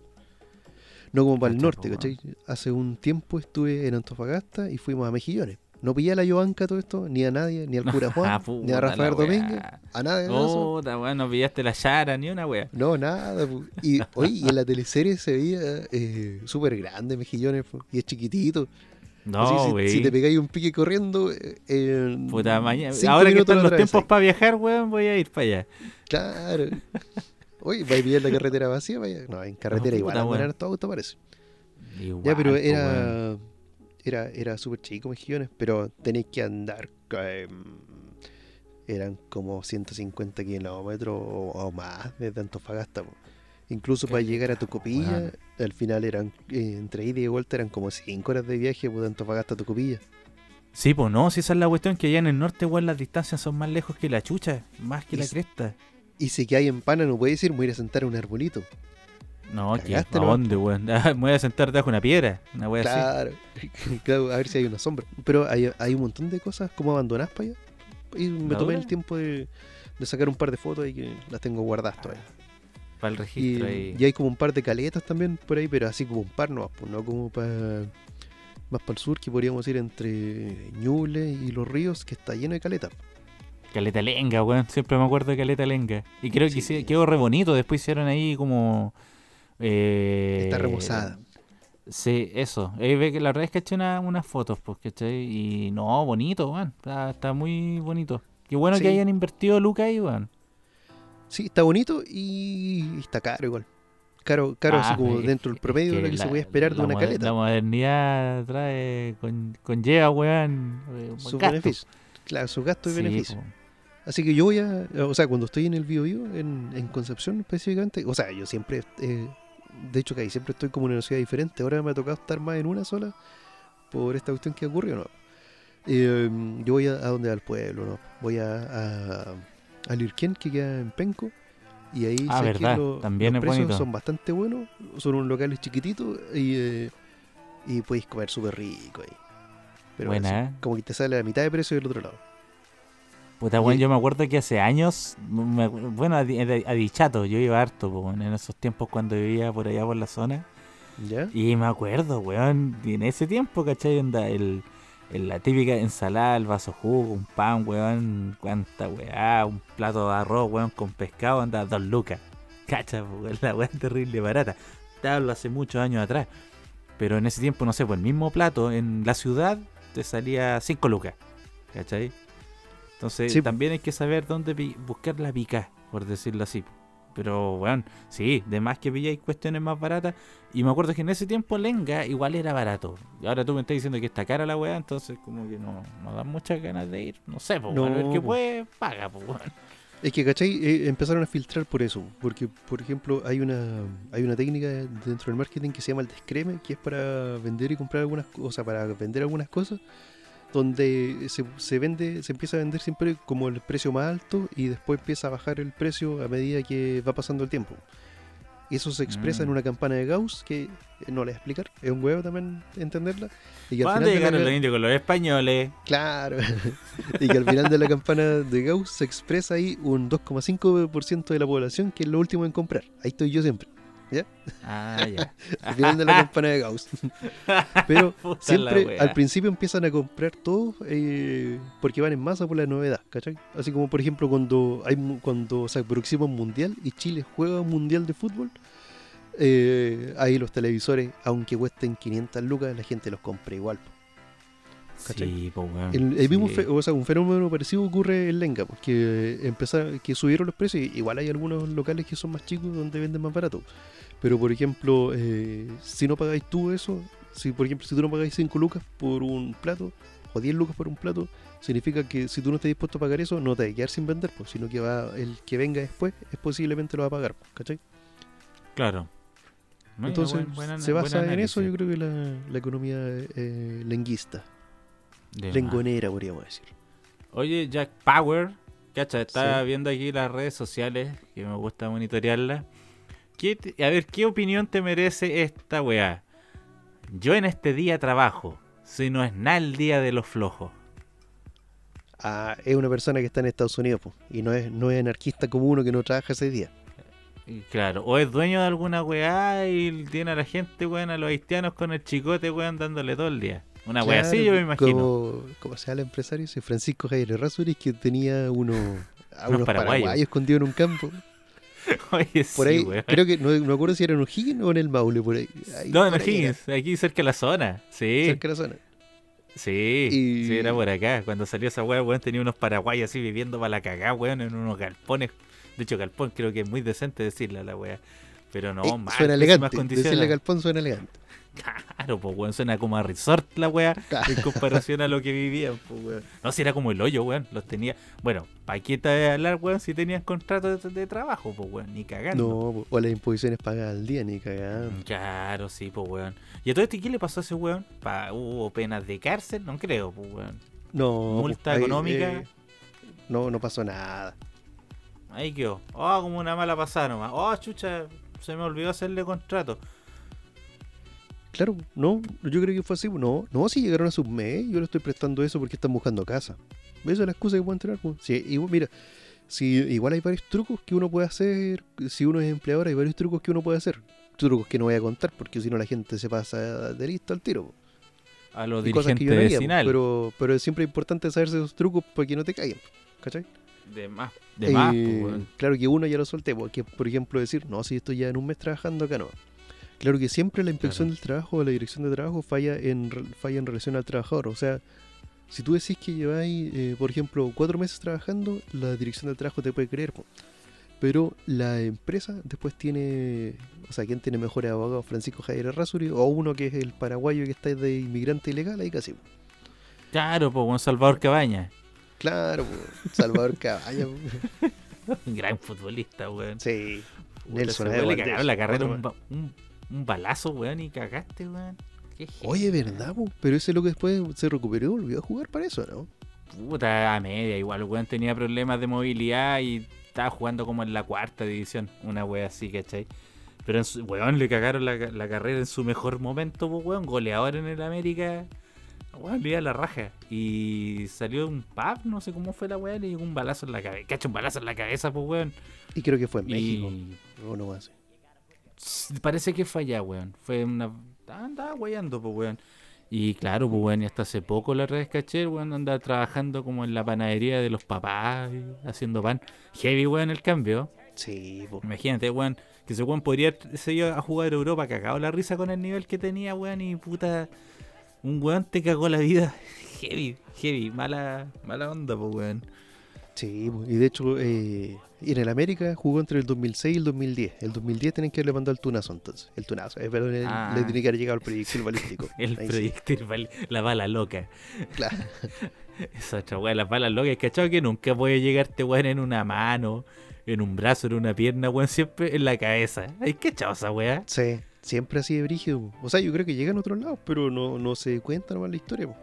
No como para el norte, ¿cachai? Hace un tiempo estuve en Antofagasta y fuimos a Mejillones. No pillé a la Yoanca todo esto, ni a nadie, ni al cura Juan, ni a Rafael Domínguez, a nadie. Puta, weón, no pillaste la Yara, ni una wea. No, nada. Y, oye, y en la teleserie se veía eh, súper grande Mejillones, y es chiquitito. No, güey. Si, te pegáis un pique corriendo. Eh, Puta, mañana. Ahora que están los tiempos para viajar, weón, voy a ir para allá. Claro. Oye, vais a pillar la carretera vacía, vaya. No, en carretera igual, a poner todo auto parece. Igual, ya, pero era era, era súper chico Mejillones, pero tenéis que andar. Em, eran como 150 kilómetros o, más desde Antofagasta. Incluso para llegar a Tocopilla, al final eran, eh, entre ida y vuelta, eran como 5 horas de viaje pues, de Antofagasta a Tocopilla. Sí, pues no, si esa es la cuestión, que allá en el norte, igual las distancias son más lejos que la chucha, más que la cresta. Y si que hay en pana, no puedes ir, voy a ir a sentar a un arbolito. No, aquí, ¿a dónde, weón? Me voy a sentar debajo de una piedra, una wea claro, claro, a ver si hay una sombra. Pero hay, hay un montón de cosas como abandonadas para allá. Y me tomé el tiempo de, de, sacar un par de fotos y que las tengo guardadas todavía. Para el registro. Y, y, hay como un par de caletas también por ahí, pero así como un par no, pues no como para más para el sur, que podríamos ir entre Ñuble y los ríos, que está lleno de caletas. Caleta Lenga, weón. Siempre me acuerdo de Caleta Lenga. Y creo que quedó re bonito. Después hicieron ahí como eh, Está remozada. Sí, eso. Eh, la verdad es que he hecho unas fotos, pues, ¿cachai? Y no, bonito, weón. Está, muy bonito. Qué bueno que hayan invertido Luca ahí, weón. Sí, está bonito y está caro igual. Caro, caro así ah, como dentro del promedio de lo que se puede esperar de una caleta. La modernidad trae, con, conlleva, weón, eh, su beneficio. Claro, su gasto y beneficio. Así que yo voy a, o sea, cuando estoy en el Bio, Bio en, en Concepción específicamente, o sea, yo siempre eh, de hecho que ahí siempre estoy como en una ciudad diferente. Ahora me ha tocado estar más en una sola por esta cuestión que ocurrió, ¿no? Em, yo voy a, donde al pueblo, ¿no? Voy a, a, a Lirquén, que queda en Penco. Y ahí ah, verdad. También los precios son bastante buenos. Son unos locales chiquititos y, eh, y podéis comer súper rico ahí. Pero Buena, ¿eh? como que te sale a la mitad de precio del otro lado. Puta, bueno, yo me acuerdo que hace años, bueno, a, Dichato, yo iba harto, en esos tiempos cuando vivía por allá por la zona. ¿Ya? Y me acuerdo, weón, en ese tiempo, ¿cachai? Onda, el, la típica ensalada, el vaso jugo, un pan, weón, cuánta weá, un plato de arroz, weón, con pescado, anda, dos lucas. ¿Cachai? La weá terrible barata. Te hablo hace muchos años atrás. Pero en ese tiempo, no sé, pues el mismo plato en la ciudad te salía cinco lucas. ¿Cachai? Entonces también hay que saber dónde buscar la pica, por decirlo así. Pero, weón, sí, de más que pilláis cuestiones más baratas. Y me acuerdo que en ese tiempo Lenga igual era barato. Y ahora tú me estás diciendo que está cara la weá, entonces como que no, no dan muchas ganas de ir. No sé, pues, bueno, el que puede, paga, pues, weón. Es que, ¿cachai? Eh, empezaron a filtrar por eso. Porque, por ejemplo, hay una hay una técnica dentro del marketing que se llama el descreme, que es para vender y comprar algunas cosas, para vender algunas cosas, donde se, se, vende, se empieza a vender siempre como el precio más alto y después empieza a bajar el precio a medida que va pasando el tiempo. Eso se expresa en mm. una campana de Gauss que eh, no le voy a explicar, es un huevo también entenderla. Y que ¿Cuándo llegaron los indios con los españoles? Claro. y que al final de la campana de Gauss se expresa ahí un 2,5% de la población que es lo último en comprar. Ahí estoy yo siempre. ¿Ya? Ah, ya. de la campana de Gauss. Pero siempre al principio empiezan a comprar todos eh, porque van en masa por la novedad, ¿cachai? Así como por ejemplo cuando hay cuando se aproxima un mundial y Chile juega un mundial de fútbol, eh, ahí los televisores, aunque cuesten 500 lucas, la gente los compra igual. Sí, pues, el, mismo o sea, un fenómeno parecido ocurre en Lenga, porque empezaron, que subieron los precios, igual hay algunos locales que son más chicos donde venden más barato. Pero por ejemplo, eh, si no pagáis tú eso, si por ejemplo si tú no pagáis 5 lucas por un plato, o 10 lucas por un plato, significa que si tú no estás dispuesto a pagar eso, no te vas a quedar sin vender, pues, sino que va el que venga después, es posiblemente lo va a pagar, ¿cachai? Claro. Entonces, se basa en eso, yo creo que la, economía eh, lenguista. Lengonera, podríamos decir. Oye, Jack Power, cacha, está viendo aquí las redes sociales, que me gusta monitorearlas a ver, ¿qué opinión te merece esta weá? Yo en este día trabajo, si no es nada el día de los flojos. Ah, es una persona que está en Estados Unidos y no es, no es anarquista como uno que no trabaja ese día. Claro, o es dueño de alguna weá y tiene a la gente, weón, a los haitianos con el chicote, weón, dándole todo el día. Una weá así, yo me imagino. Como, ¿Cómo se llama el empresario? Francisco Javier Razuri, que tenía uno, a unos, paraguayos escondidos en un campo. Oye, por ahí, creo que no, me acuerdo si era en O'Higgins o en el Maule, por ahí. no, en O'Higgins, aquí cerca de la zona, sí. Cerca de la zona. Sí, sí, era por acá. Cuando salió esa weá, weón, tenía unos paraguayos así viviendo para la cagá, weón, en unos galpones. De hecho, galpón creo que es muy decente decirle a la weá. Pero no, eh, Suena elegante. Decirle galpón suena elegante. Claro, pues, weón, suena como a resort la weá, en comparación a lo que vivían, pues, weón. No, si era como el hoyo, weón, los tenía... Bueno, ¿para qué te hablar, weón, si tenían contrato de, trabajo, pues, weón? Ni cagando. No, o las imposiciones pagadas al día, ni cagando. Claro, sí, pues, weón. ¿Y a todo esto qué le pasó a ese weón? ¿Hubo penas de cárcel? No creo, pues, weón. No. ¿Multa económica? Eh, no, no pasó nada. Ahí quedó. Oh, como una mala pasada nomás. Oh, chucha, se me olvidó hacerle contrato. Claro, no, yo creo que fue así. No, no, si llegaron a su mes, yo le estoy prestando eso porque están buscando casa. Esa es la excusa que pueden tener. Sí, mira, si igual hay varios trucos que uno puede hacer. Si uno es empleador, hay varios trucos que uno puede hacer. Trucos que no voy a contar porque si no la gente se pasa de listo al tiro. A los dirigentes no pero, pero siempre es importante saberse esos trucos para que no te caigan. ¿Cachai? De más, de más. Pues, claro que uno ya lo solté, porque por ejemplo decir, no, si estoy ya en un mes trabajando acá, no. Claro que siempre la inspección del trabajo o la dirección de trabajo falla en, falla en relación al trabajador. O sea, si tú decís que lleváis, eh, por ejemplo, cuatro meses trabajando, la dirección del trabajo te puede creer. Pero la empresa después tiene, o sea, ¿quién tiene mejores abogados? Francisco Javier Rasuri o uno que es el paraguayo que está de inmigrante ilegal ahí casi. Claro, pues Juan Salvador Cabaña. Claro, Salvador Cabaña. un gran futbolista, weón. Sí. Nelson cagaron la carrera un, un balazo, weón, y cagaste, weón. Oye, ¿verdad, Pero ese lo que después se recuperó y volvió a jugar para eso, ¿no? Puta, a media, igual, weón tenía problemas de movilidad y estaba jugando como en la cuarta división, una wea así, ¿cachai? Pero, en su, weón, le cagaron la, carrera en su mejor momento, weón, goleador en el América. Weón, le la raja. Y salió un pub, no sé cómo fue la weá, le llegó un balazo en la cabeza. Cacho, un balazo en la cabeza, pues, weón. Y creo que fue en México. O no más. Parece que fue allá, weón. Fue una. Andaba weyando, pues, weón. Y claro, pues, weón, y hasta hace poco la red caché, weón, andaba trabajando como en la panadería de los papás, haciendo pan. Heavy, weón, el cambio. Sí, pues. Imagínate, weón, que ese weón podría seguir a jugar a Europa, cagado la risa con el nivel que tenía, weón, y puta. Un weón te cagó la vida. Heavy, heavy, mala, mala onda, pues, weón. Sí, y de hecho, eh, Y en el América jugó entre el 2006 y el 2010. El 2010 tienen que haberle mandado el tunazo entonces. El tunazo. Es verdad, Ah. le tiene que haber llegado el proyectil balístico. El Ahí sí. proyectil, val- la bala loca. Claro. Esa otra weá, las balas locas. ¿Cachado que nunca puede llegarte, weón, en una mano, en un brazo, en una pierna, weón? Siempre en la cabeza. ¿Hay cachado esa weá? Sí, siempre así de brígido. O sea, yo creo que llega en otros lados, pero no, no se cuenta nomás la historia. po.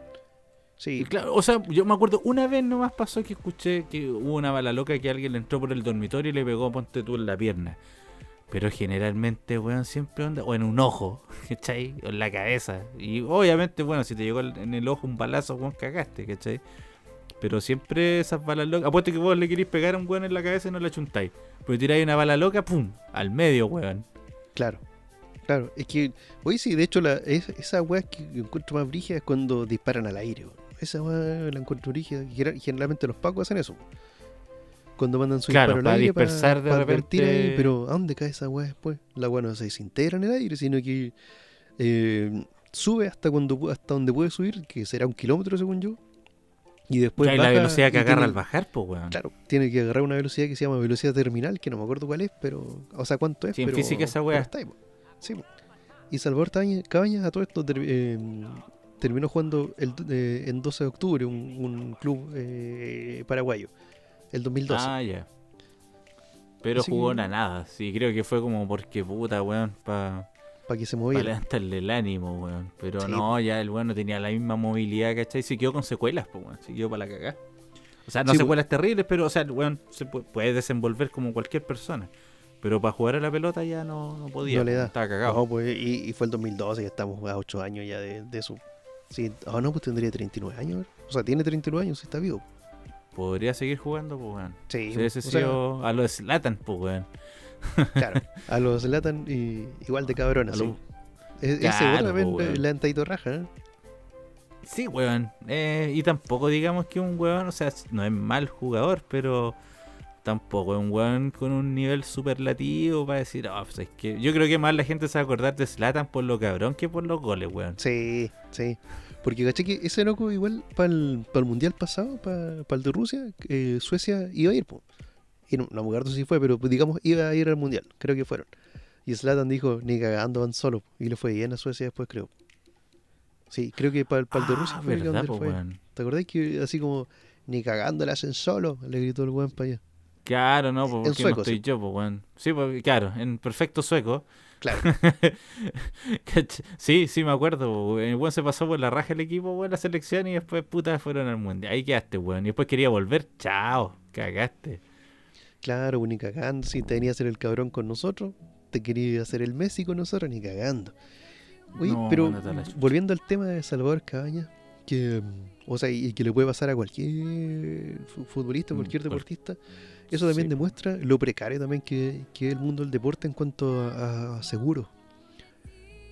Sí, claro, o sea, yo me acuerdo, una vez nomás pasó que escuché que hubo una bala loca que alguien le entró por el dormitorio y le pegó, ponte tú, en la pierna. Pero generalmente, weón, siempre onda, o en un ojo, ¿cachai? O en la cabeza. Y obviamente, bueno, si te llegó en el ojo un balazo, weón, cagaste, ¿cachai? Pero siempre esas balas locas. Apuesto que vos le queréis pegar a un weón en la cabeza y no la chuntáis. Pero tiráis una bala loca, ¡pum! Al medio, weón. claro. Claro, es que, oye, sí, de hecho, la, es- esa weá que encuentro más brígida es cuando disparan al aire. weón. Esa weá la encuentro brígida. Gener- Generalmente los pacos hacen eso. Cuando mandan su Claro, disparo al para aire dispersar de ahí, pero ¿a dónde cae esa weá después? La weá no se desintegra en el aire, sino que eh, sube hasta cuando hasta donde puede subir, que será un kilómetro según yo. Y después Claro, y la baja velocidad que agarra tiene- al bajar, pues, weón. Claro, tiene que agarrar una velocidad que se llama velocidad terminal, que no me acuerdo cuál es, pero. O sea, cuánto es. Sí, en pero, física esa weá. está ahí, po. Sí, po. Y Salvador Cabañas, a todo esto, eh, terminó jugando el, eh, en 12 de octubre, un, un club eh, paraguayo, el 2012. Ah, ya. Pero Así jugó que- una nada. Sí, creo que fue como porque puta, weón, para para que se pa moviera. levantarle el ánimo, weón. Pero Sí. no, ya el weón no tenía la misma movilidad, ¿cachai? Se quedó con secuelas, pues, weón. Se quedó para la cagada. O sea, no Sí, secuelas terribles, pero, o sea, el weón se pu- puede desenvolver como cualquier persona. Pero para jugar a la pelota ya no, no podía. No le da. Estaba cagado. No, pues, y, y fue el 2012, ya estamos a 8 años ya de, de su. Sí, ah, no, pues tendría 39 años. O sea, tiene 39 años, si está vivo. Podría seguir jugando, pues, weón. Sí, Si hubiese o sea, sido a los Slatan, pues, weón. claro. A los Latan y igual de cabrón, así. Es- Ese Claro, po, le han traído raja, ¿eh? Sí, weón. Eh, y tampoco digamos que un weón, o sea, no es mal jugador, pero tampoco es un weón con un nivel superlativo para decir, ah, pues es que yo creo que más la gente se va a acordar de Slatan por lo cabrón que por los goles, weón. Sí, sí. Porque caché que ese loco igual para el, mundial pasado, para el de Rusia, eh, Suecia iba a ir, po. Y no, no me acuerdo si fue, pero digamos iba a ir al mundial, creo que fueron. Y Zlatan dijo, ni cagando van solo. Y le fue bien a Suecia después, creo. Sí, creo que para el de Ah, Rusia fue que verdad, po, fue. ¿Te acordás que así como, ni cagando le hacen solo? Le gritó el weón para allá. Claro, no, pues En porque sueco, no estoy sí. yo, pues, weón. Sí, pues, claro, en perfecto sueco. Claro. Sí, sí, me acuerdo. El weón se pasó por la raja el equipo, weón, la selección y después, puta, fueron al mundial. Ahí quedaste, weón. Y después quería volver. Chao, cagaste. Claro, ni cagando. Si te venía a hacer el cabrón con nosotros, te quería hacer el Messi con nosotros, ni cagando. Oye, No, pero volviendo al tema de Salvador Cabañas, que, mm, o sea, y que le puede pasar a cualquier fu- futbolista, Mm, cualquier cual- deportista, eso también Sí. demuestra lo precario también que, que es el mundo del deporte en cuanto a, a seguro.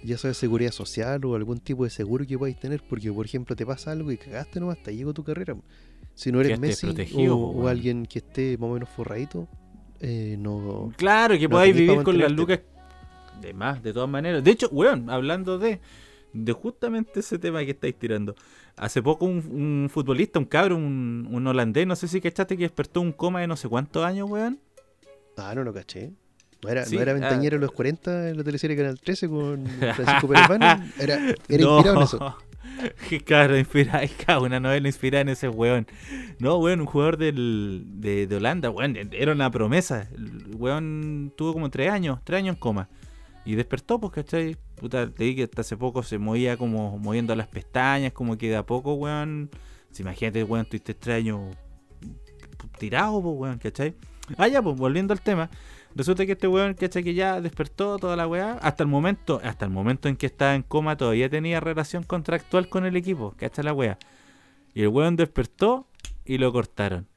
Ya sea seguridad social o algún tipo de seguro que podáis tener, porque por ejemplo te pasa algo y cagaste nomás, hasta llegó tu carrera. Si no eres Messi o, weón. alguien que esté más o menos forradito, eh, no, Claro, que no podáis vivir con las lucas de más, de todas maneras. De hecho, weón, hablando de, de justamente ese tema que estáis tirando. Hace poco un, un futbolista, un cabro, un, un holandés, no sé si cachaste que despertó un coma de no sé cuántos años, weón. Ah, no lo caché. No era, Sí, no era ah. Ventañero de los 40 en la teleserie Canal 13 con Francisco Pérez Vano. Era, era No. inspirado en eso. Inspirada, cada una novela inspirada en ese weón. No, weón, un jugador del, de, de Holanda, weón, era una promesa. El weón tuvo como tres años, tres años en coma. Y despertó, pues, ¿cachai? Puta, te dije que hasta hace poco se movía como moviendo las pestañas, como que de a poco, weón. Si imagínate, weón, tuviste años tirado, pues, weón, ¿cachai? Ah, ya, pues, volviendo al tema. Resulta que este weón, ¿cachai? Que ya despertó toda la weá. Hasta el momento, hasta el momento en que estaba en coma, todavía tenía relación contractual con el equipo, ¿cachai? La weá. Y el weón despertó y lo cortaron.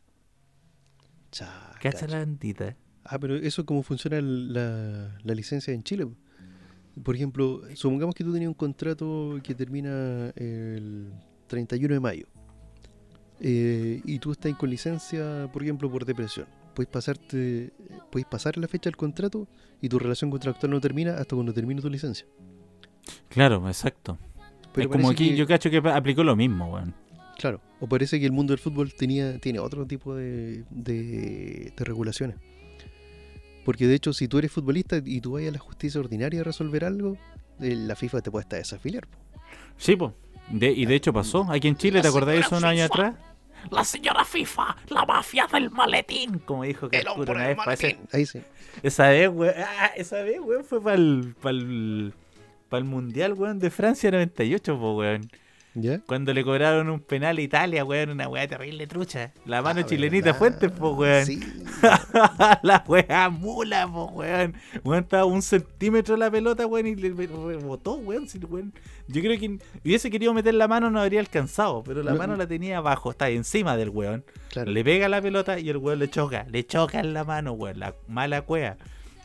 Cha, ¿Cachai cacha. la bandita? Ah, pero eso es como funciona la, la licencia en Chile. Po. Por ejemplo, supongamos que tú tenías un contrato que termina el 31 de mayo. eh, y tú estás con licencia, por ejemplo, por depresión. Puedes pasarte, puedes pasar la fecha del contrato y tu relación contractual no termina hasta cuando termine tu licencia. Claro, exacto. Pero es como aquí, que- yo cacho que aplicó lo mismo, weón. Claro, o parece que el mundo del fútbol tenía, tiene otro tipo de, de, regulaciones. Porque de hecho, si tú eres futbolista y tú vayas a la justicia ordinaria a resolver algo, eh, la FIFA te puede estar desafiliar. Sí, pues. y de hecho pasó. Aquí en Chile, ¿te acordás de eso un año atrás? La señora FIFA, la mafia del maletín, como dijo que una vez. Ahí sí. Esa vez, weón, ah, esa vez, weón, fue para el, para el, para el Mundial, weón, de Francia 98, po, weón. Cuando le cobraron un penal a Italia, weón, una weá terrible trucha. La mano ah, chilenita fuerte, po, weón. Sí. la weá mula, po, weón. Weón estaba un centímetro la pelota, weón, y le rebotó, weón. Yo creo que hubiese querido meter la mano, no habría alcanzado, pero la mano la tenía abajo, está encima del weón. Le pega la pelota y el weón le choca. Le choca en la mano, weón, la mala cueva.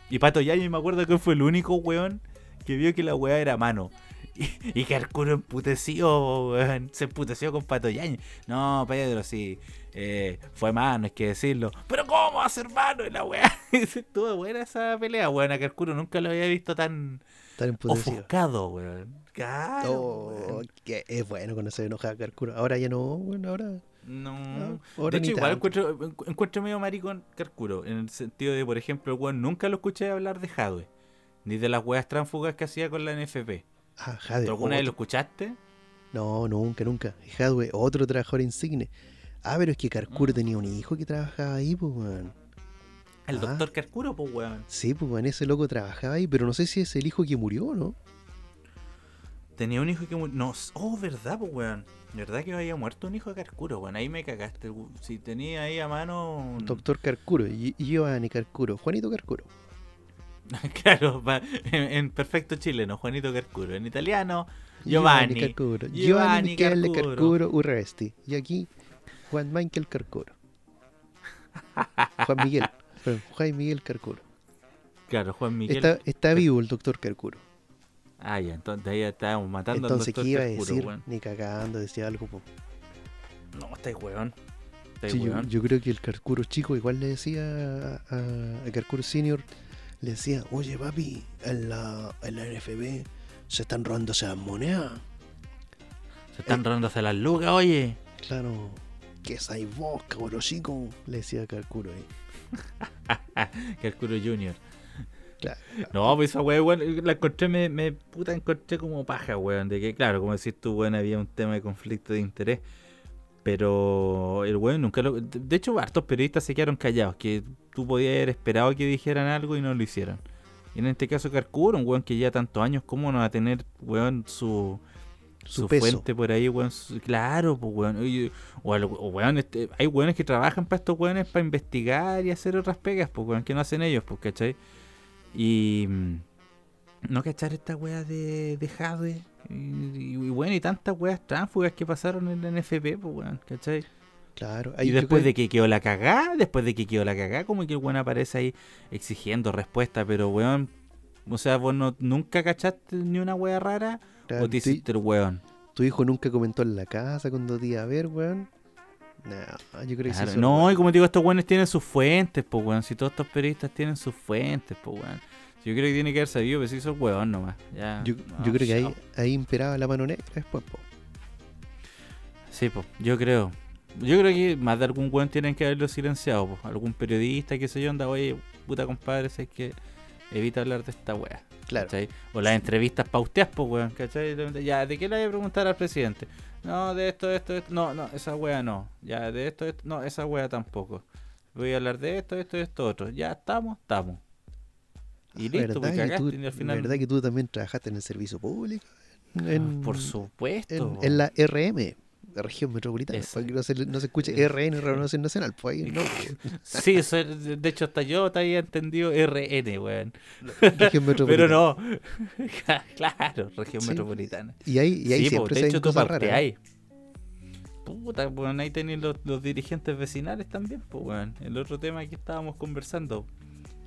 Y Pato Yaño, me acuerdo que fue el único weón que vio que la weá era mano. Y, que Arcuro emputeció, se emputeció con Pato Yañez. No, Pedro, sí. Eh, fue mano, hay que decirlo. Pero ¿cómo va a ser mano? Y la weá. Estuvo buena esa pelea, weón. A que Arcuro nunca lo había visto tan, tan ofuscado, weón. Claro. Oh, que es bueno cuando se enoja a Carcuro. Ahora ya no, bueno, ahora. No, de hecho, igual encuentro, encuentro, medio maricón Carcuro. En el sentido de, por ejemplo, el weón nunca lo escuché hablar de Jadwe. Ni de las weas transfugas que hacía con la NFP. Ah, ¿Alguna vez lo escuchaste? No, nunca, nunca. Hadwe, otro trabajador insigne. Ah, pero es que Carcuro mm. tenía un hijo que trabajaba ahí, pues, weón. ¿El ah. doctor Carcuro, pues, weón? Sí, pues, weón, ese loco trabajaba ahí, pero no sé si es el hijo que murió, ¿no? Tenía un hijo que murió. No, oh, verdad, pues, weón. ¿Verdad que había muerto un hijo de Carcuro? Bueno, ahí me cagaste. Si tenía ahí a mano. Doctor Carcuro, y Giovanni Carcuro, Juanito Carcuro. claro, en, perfecto chileno, Juanito Carcuro. En italiano, Giovanni. Giovanni Carcuro. Giovanni, Michele Carcuro Urresti. Y aquí, Juan Michael Carcuro. Juan Miguel. Juan Miguel Carcuro. Claro, Juan Miguel. Está, está vivo el doctor Carcuro. Ah, ya, entonces ahí estábamos matando entonces, al doctor ¿qué iba a decir? Ni cagando, decía algo. No, estáis weón. Yo, creo que el Carcuro chico igual le decía a, a Carcuro Senior le decía, oye papi, en la, en la NFB se están robándose las monedas. Se están eh, robándose las lucas, oye. Claro, que hay vos, cabrón chico, le decía Carcuro ahí. Carcuro Junior. Claro, No, pues esa weá, la encontré, me, me puta encontré como paja, weón. De que, claro, como decís tú, weón, había un tema de conflicto de interés. Pero el weón nunca lo. De hecho, hartos periodistas se quedaron callados. Que tú podías haber esperado que dijeran algo y no lo hicieron. Y en este caso, Carcuro, un weón que ya tantos años, ¿cómo no va a tener, weón, su, su, fuente por ahí, weón? claro, pues, weón. O, weón, este, hay weones que trabajan para estos weones para investigar y hacer otras pegas, pues, weón, que no hacen ellos, pues, ¿cachai? Y. No cachar esta weá de, de hardware y, bueno, y tantas weas tránsfugas que pasaron en el NFP, pues weón, ¿cachai? Claro. y después de que quedó la cagada, después de que quedó la cagada, como que el weón aparece ahí exigiendo respuesta, pero weón, o sea, vos no, nunca cachaste ni una wea rara o te hiciste el weón. ¿Tu hijo nunca comentó en la casa cuando te iba a ver, weón? No, yo creo que sí. No, y como te digo, estos weones tienen sus fuentes, pues weón. Si todos estos periodistas tienen sus fuentes, pues weón. Yo creo que tiene que haber sabido, pero si hizo huevón nomás. Ya, yo, yo creo que ahí, ahí imperaba la mano negra después, po. Sí, pues, yo creo. Yo creo que más de algún weón tienen que haberlo silenciado, po. Algún periodista, qué sé yo, anda, oye, puta compadre, sé que evita hablar de esta wea. Claro. O las entrevistas pausteas, pues, weón, ¿cachai? Ya, ¿de qué le voy a preguntar al presidente? No, de esto, de esto, de esto. No, no, esa wea no. Ya, de esto, de esto. No, esa wea tampoco. Voy a hablar de esto, de esto, de esto, otro. Ya estamos, estamos. Y listo, pues ¿verdad, que tú, al final... ¿Verdad que tú también trabajaste en el servicio público? En, Por supuesto. En, la RM, región metropolitana. Para que no se, no se escuche RN, Renovación Nacional. Pues ahí no. sí, eso, de hecho, hasta yo te había entendido RN, weón. Región metropolitana. Pero no. claro, región metropolitana. Y ahí, y ahí sí, siempre de hecho, tú parte ahí. Puta, weón, ahí tenían los, los, dirigentes vecinales también, pues, weón. El otro tema que estábamos conversando.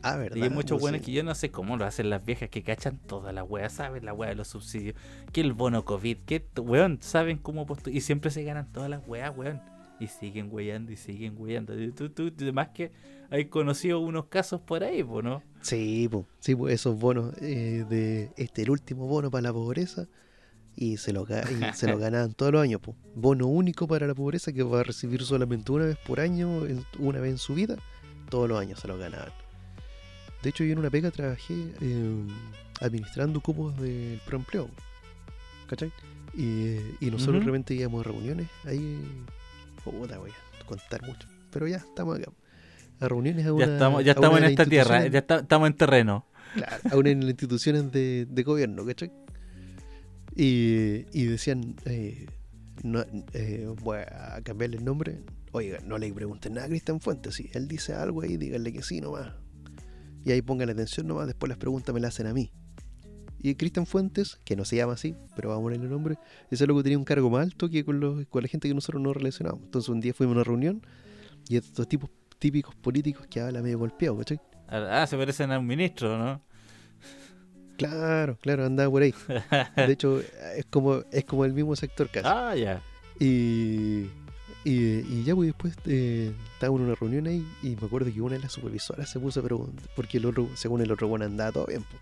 Ah, verdad. Y hay muchos buenos que yo no sé cómo lo hacen las viejas que cachan toda la wea, saben la wea de los subsidios, que el bono COVID, que weón, saben cómo postular. Y siempre se ganan todas las weas, weón. Y siguen weyando y siguen weyando. Tú, tú, además que hay conocido unos casos por ahí, ¿no? Sí, po, sí, esos bonos eh, de este, el último bono para la pobreza. Y se lo, y se lo ganaban todos los años. po. Bono único para la pobreza que va a recibir solamente una vez por año, una vez en su vida. Todos los años se lo ganaban. De hecho, yo en una pega trabajé eh, administrando cupos del proempleo. ¿Cachai? Y, y nosotros Ujú. de repente íbamos a reuniones. Ahí. Puta, voy a contar mucho. Pero ya estamos acá. A reuniones a una. ya estamos, ya estamos en esta tierra, ya está- estamos en terreno. Claro, a una de las instituciones de, de gobierno, ¿cachai? Y, y decían, eh, no, eh, voy a cambiarle el nombre. Oiga, no le pregunten nada a Cristian Fuentes. Si él dice algo ahí, díganle que sí nomás. Y ahí pongan atención nomás, después las preguntas me las hacen a mí. Y Cristian Fuentes, que no se llama así, pero vamos a ponerle el nombre, ese loco tenía un cargo más alto que con, los, con la gente que nosotros nos relacionamos. Entonces un día fuimos a una reunión y estos tipos típicos políticos que hablan medio golpeado, ¿cachai? Ah, se parecen a un ministro, ¿no? Claro, claro, andaba por ahí. De hecho, es como, es como el mismo sector casi. Ah, ya. Y, y, y ya, pues después eh, estábamos en una reunión ahí y me acuerdo que una de las supervisoras se puso a preguntar, porque el otro, según el otro bueno andaba todo bien. po.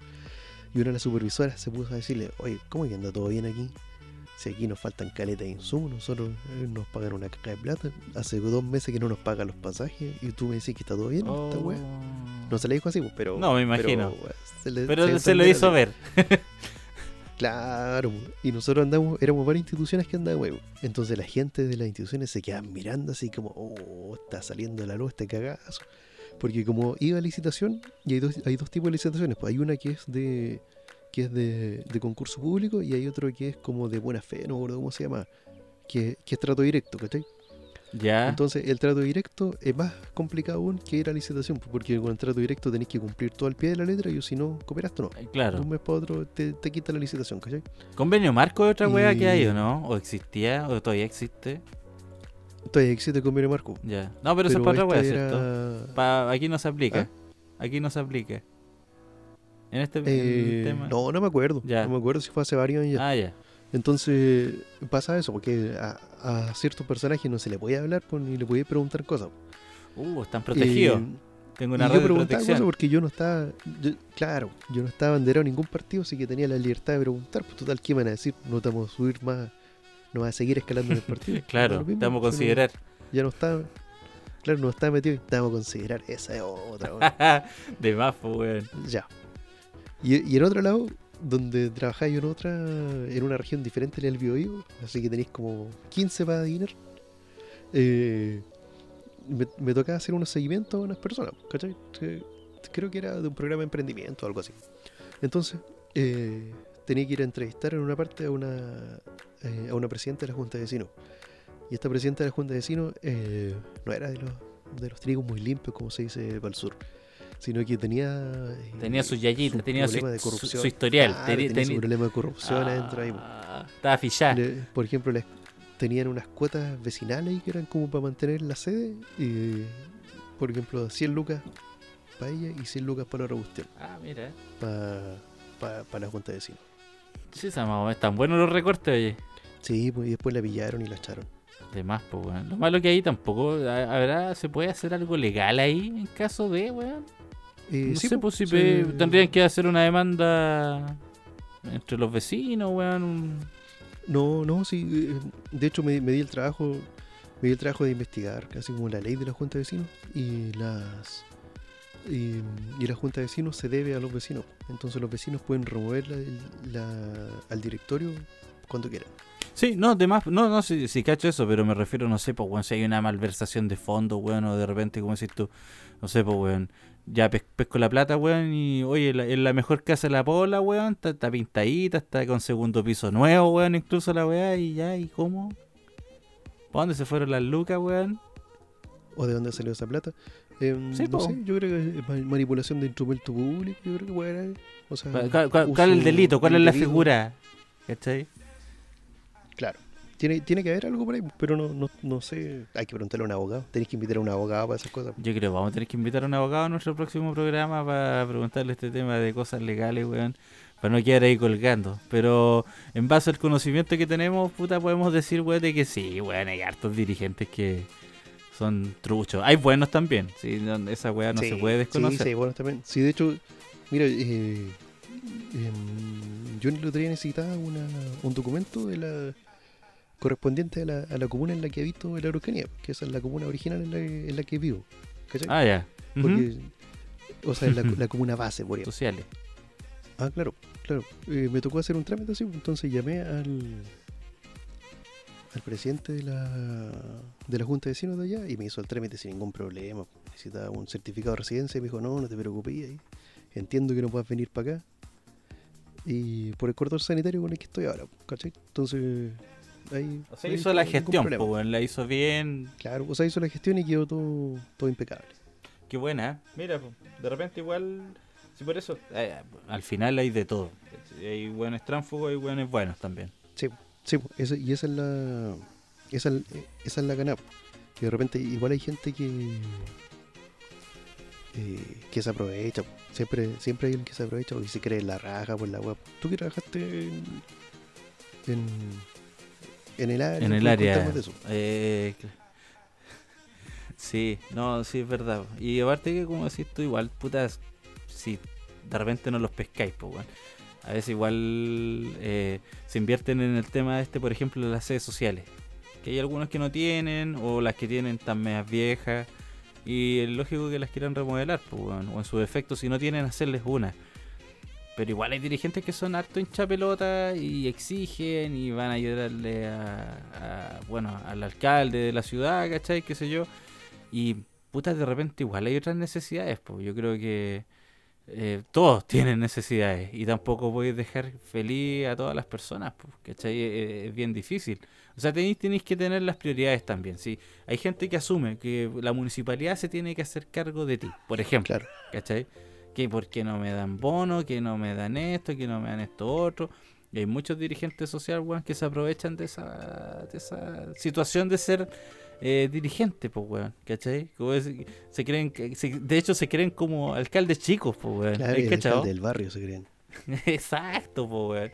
Y una de las supervisoras se puso a decirle, oye, ¿cómo que anda todo bien aquí? Si aquí nos faltan caletas de insumos, nosotros eh, nos pagan una caja de plata. Hace dos meses que no nos pagan los pasajes y tú me decís que está todo bien, esta Oh. wea. No se le dijo así, pues, pero... No, me imagino. Pero, wea, se le- Pero se, entendió lo la hizo ver. Claro, y nosotros andamos, éramos varias instituciones que andaban huevo. Entonces la gente de las instituciones se quedaban mirando así como, oh, está saliendo la luz este cagazo. Porque como iba a licitación, y hay dos, hay dos tipos de licitaciones, pues hay una que es de que es de, concurso público y hay otro que es como de buena fe, no me acuerdo cómo se llama, que, que es trato directo, ¿cachai? Ya. Entonces el trato directo es más complicado aún que ir a licitación, porque con el trato directo tenés que cumplir todo al pie de la letra y si no, cooperaste no. Eh, De Claro. un mes para otro te, te quita la licitación, ¿cachai? ¿Convenio marco es otra weá que hay o no? ¿O existía? ¿O todavía existe? Entonces existe el convenio marco. Ya. No, pero, eso es para otra este ¿cierto? era- Pa- aquí no se aplica. ¿Ah? Aquí no se aplica. En este Eh, tema. no, no me acuerdo. Ya. No me acuerdo si fue hace varios años ya. Ah, ya. Entonces pasa eso, porque a, a ciertos personajes no se le puede hablar pues, ni le puede preguntar cosas. Uh, están protegidos. Y- Tengo y una yo red de preguntaba cosas protección. porque yo no estaba, yo- claro, yo no estaba banderado en ningún partido, así que tenía la libertad de preguntar. Pues total, ¿qué van a decir? No te vamos a subir más, no vas a seguir escalando en el partido. Claro, mismo, te vamos a no- considerar. ya no estaba, claro, no estaba metido, te vamos a considerar, esa es otra. de más, pues, weón. Ya. Y, y en otro lado, donde trabajáis en otra, en una región diferente del Biobío, así que tenéis como 15 para adivinar, eh, me, me hacer unos seguimientos a unas personas, ¿cachai? Creo que era de un programa de emprendimiento o algo así. Entonces, eh, tenía que ir a entrevistar en una parte a una, eh, a una presidenta de la Junta de Vecinos. Y esta presidenta de la Junta de Vecinos eh, no era de los, de los trigos muy limpios, como se dice para el sur, sino que tenía... eh, Tenía su yayita, su tenía su, de su- corrupción. su historial. Claro, Teni- tenía su problema de corrupción adentro ahí. Ah, Estaba fichada. Por ejemplo, les- tenían unas cuotas vecinales ahí que eran como para mantener la sede. Y, por ejemplo, 100 lucas para ella y 100 lucas para la robustión, Ah, mira. para, para, la junta de vecinos. Sí, están buenos los recortes, oye. Sí, pues, y después la pillaron y la echaron. De más, pues, weón. Lo malo que ahí tampoco, habrá, se puede hacer algo legal ahí en caso de, weón. Eh, No sí, sé, pues si se- tendrían que hacer una demanda entre los vecinos, weón. un- No, no, sí. eh, De hecho, me, me di el trabajo me di el trabajo de investigar, casi como la ley de la junta de vecinos. Y las y, y la junta de vecinos se debe a los vecinos. Entonces los vecinos pueden remover la- la- al directorio cuando quieran. Sí, no, de más, no, no, si, si cacho eso, pero me refiero, no sé, pues, weón, si hay una malversación de fondo, weón, o de repente, como decís tú, no sé, pues, weón, ya pes- pesco la plata, weón, y oye, la, en la mejor casa de la pola, weón, está, está pintadita, está con segundo piso nuevo, weón, incluso la weá, y ya, ¿y cómo? ¿Para dónde se fueron las lucas, weón? ¿O de dónde salió esa plata? Em, Sí, no sé, yo creo que es ma- manipulación de instrumento público, yo creo que puede O sea, ¿Cuál, cuál- es el delito? ¿Cuál es la figura? ¿Cachai? Claro. Tiene, tiene que haber algo por ahí, pero no, no, no sé. Hay que preguntarle a un abogado. Tenéis que invitar a un abogado para esas cosas. Yo creo que vamos a tener que invitar a un abogado a nuestro próximo programa para preguntarle este tema de cosas legales, weón. Para no quedar ahí colgando. Pero en base al conocimiento que tenemos, puta, podemos decir, weón, de que sí, weón, hay hartos dirigentes que son truchos. Hay buenos también. Sí, no- esa weá no Sí, se puede desconocer. Sí, sí, bueno, también. Sí, de hecho, mira, eh, em, yo el otro día necesitaba una, un documento de la correspondiente a la, a la comuna en la que habito en la Araucanía, que esa es la comuna original en la, en la que vivo. ¿cachai? Ah, ya. Porque, o sea, es la, la comuna base, por ejemplo. Sociales. Ah, claro, claro. Eh, me tocó hacer un trámite así, entonces llamé al al presidente de la, de la Junta de Vecinos de allá y me hizo el trámite sin ningún problema. Necesitaba un certificado de residencia y me dijo, no, no te preocupes, ahí. entiendo que no puedas venir para acá. Y por el cordón sanitario con el que estoy ahora, ¿cachai? Entonces, ahí... O sea, ahí hizo la gestión, pues, la hizo bien. Claro, o sea, hizo la gestión y quedó todo, todo impecable. Qué buena, ¿eh? Mira, po, de repente igual. Sí, por eso. eh, al final hay de todo. Hay buenos tránsfugos y buenos buenos también. Sí, sí, esa- y esa es la esa, es- esa es la ganá. po. Que de repente igual hay gente que eh, que se aprovecha. po. Siempre siempre hay alguien que se aprovecha porque se cree en la raja por la web. Tú que trabajaste en en, en el área, En el ¿puedes área. eh, sí, no, sí es verdad. Y aparte que como decís tú, igual, putas, si de repente no los pescáis, pues, weón. A veces igual eh, se invierten en el tema este, por ejemplo, de las redes sociales. Que hay algunos que no tienen, o las que tienen tan medias viejas. Y es lógico que las quieran remodelar, pues, o en su defecto, si no tienen, hacerles una. Pero igual hay dirigentes que son harto hincha pelota y exigen y van a ayudarle a, a, bueno, al alcalde de la ciudad, ¿cachai? Qué sé yo. Y putas, de repente igual hay otras necesidades, pues yo creo que eh, todos tienen necesidades y tampoco podéis dejar feliz a todas las personas, pues, ¿cachai? Eh, Es, bien difícil. O sea, tenéis, tenéis que tener las prioridades también, ¿sí? Hay gente que asume que la municipalidad se tiene que hacer cargo de ti, por ejemplo. Claro. ¿cachai? Que por qué no me dan bono, que no me dan esto, que no me dan esto otro. Y hay muchos dirigentes sociales, weón, que se aprovechan de esa, de esa situación de ser eh, dirigente, pues, weón, ¿cachai? Como es- se creen, que- se- de hecho, se creen como alcaldes chicos, pues, weón. Claro, ¿Hay y el alcalde del barrio se creen. Exacto, pues, weón.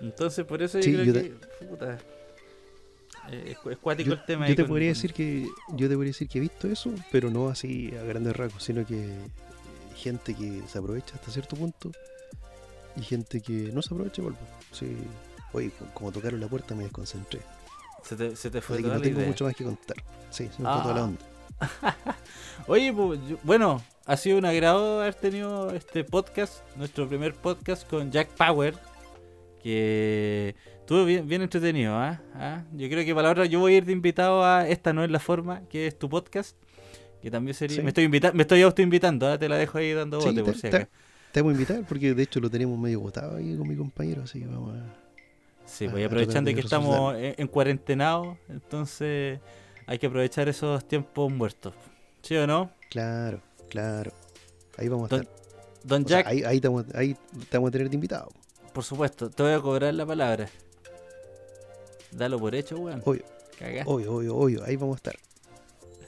Entonces, por eso Sí, yo yo creo te- que, puta, eh, es, cu- es cuático Yo, el tema. yo te con- podría con- decir que yo te podría decir que he visto eso, pero no así a grandes rasgos, sino que gente que se aprovecha hasta cierto punto y gente que no se aprovecha igual. Sí. Oye, co- como tocaron la puerta me desconcentré. Se te, se te fue Así que toda no la tengo idea. mucho más que contar. Sí, se me fue toda la Ah. onda. Oye, pues, yo- bueno, ha sido un agrado haber tenido este podcast, nuestro primer podcast con Jack Power, que estuvo bien, bien entretenido, ¿ah? ¿Ah? Yo creo que para la otra yo voy a ir de invitado a Esta no es la forma, que es tu podcast, que también sería... Sí. Me estoy invita me estoy autoinvitando, ¿ah? Te la dejo ahí dando bote, te, por si acaso. te vamos a invitar porque de hecho lo tenemos medio botado ahí con mi compañero, así que vamos a... Sí, a- pues aprovechando que estamos en, en cuarentenados, entonces hay que aprovechar esos tiempos muertos. ¿Sí o no? Claro, claro. Ahí vamos a estar. Don O sea, Jack, ahí, ahí, te vamos, ahí te vamos a tener de invitado. por supuesto, te voy a cobrar la palabra. Dalo por hecho, weón. Obvio, Cagaste. obvio, obvio, obvio. Ahí vamos a estar.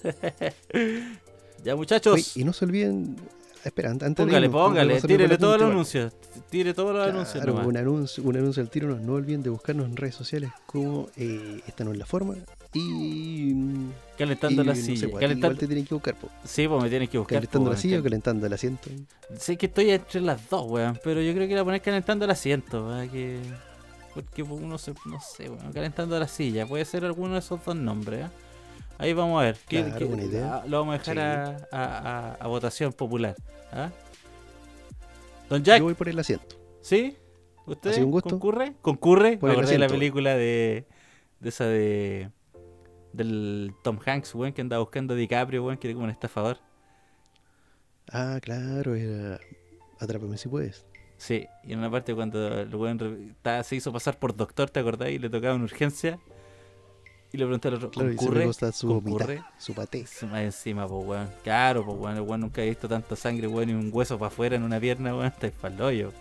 Ya, muchachos. Oye, y no se olviden. Espera, antes de Póngale, irnos, vamos a póngale, tírele todos los anuncios. Tire todos los anuncios nomás. un anuncio, un anuncio al tiro. No, no olviden de buscarnos en redes sociales como eh, Esta no es la forma. Y. mm, Calentando y la no sé, silla. pues, Calentando... Igual te tienen que buscar, po. Sí, pues me tienes que buscar. calentando po, la silla o Cal- calentando el asiento. Sé que estoy entre las dos, weón. Pero yo creo que la poner calentando el asiento. ¿verdad? Que... Porque uno se. No sé, weón. Calentando la silla. Puede ser alguno de esos dos nombres. ¿eh? Ahí vamos a ver. ¿Qué- Claro, qué- idea. Lo vamos a dejar Sí. a, a- a- a votación popular. ¿ah? Don Jack, Yo voy por el asiento. ¿sí? ¿Usted un gusto. concurre? ¿Concurre? Por Me acordé de la película de. De esa de. Del Tom Hanks, weón, que andaba buscando a DiCaprio, weón, que era como un estafador. Ah, claro, era. Atrápame si puedes. Sí, y en una parte cuando el weón se hizo pasar por doctor, ¿te acordás? Y le tocaba una urgencia. Y le pregunté al otro, Claro, ¿concurre? gusta su ¿Concurre? mitad, su paté. Más encima, pues, weón. Claro, pues, weón. El weón nunca ha visto tanta sangre, weón, y un hueso para afuera en una pierna, weón. Está hoyo.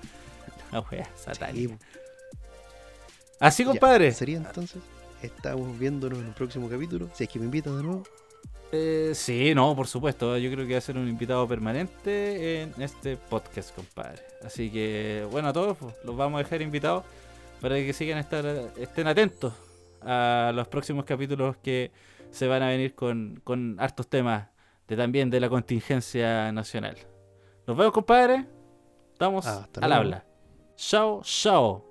La wea satánica. Sí, Así, ya, compadre. Sería entonces. Estamos viéndonos en un próximo capítulo. Si es que me invitan de nuevo. Eh, sí, no, por supuesto. Yo creo que va a ser un invitado permanente en este podcast, compadre. Así que, bueno, a todos pues, los vamos a dejar invitados para que sigan estar, estén atentos a los próximos capítulos que se van a venir con, con hartos temas de también de la contingencia nacional. Nos vemos, compadre. Estamos Hasta al luego. habla. Chao, chao.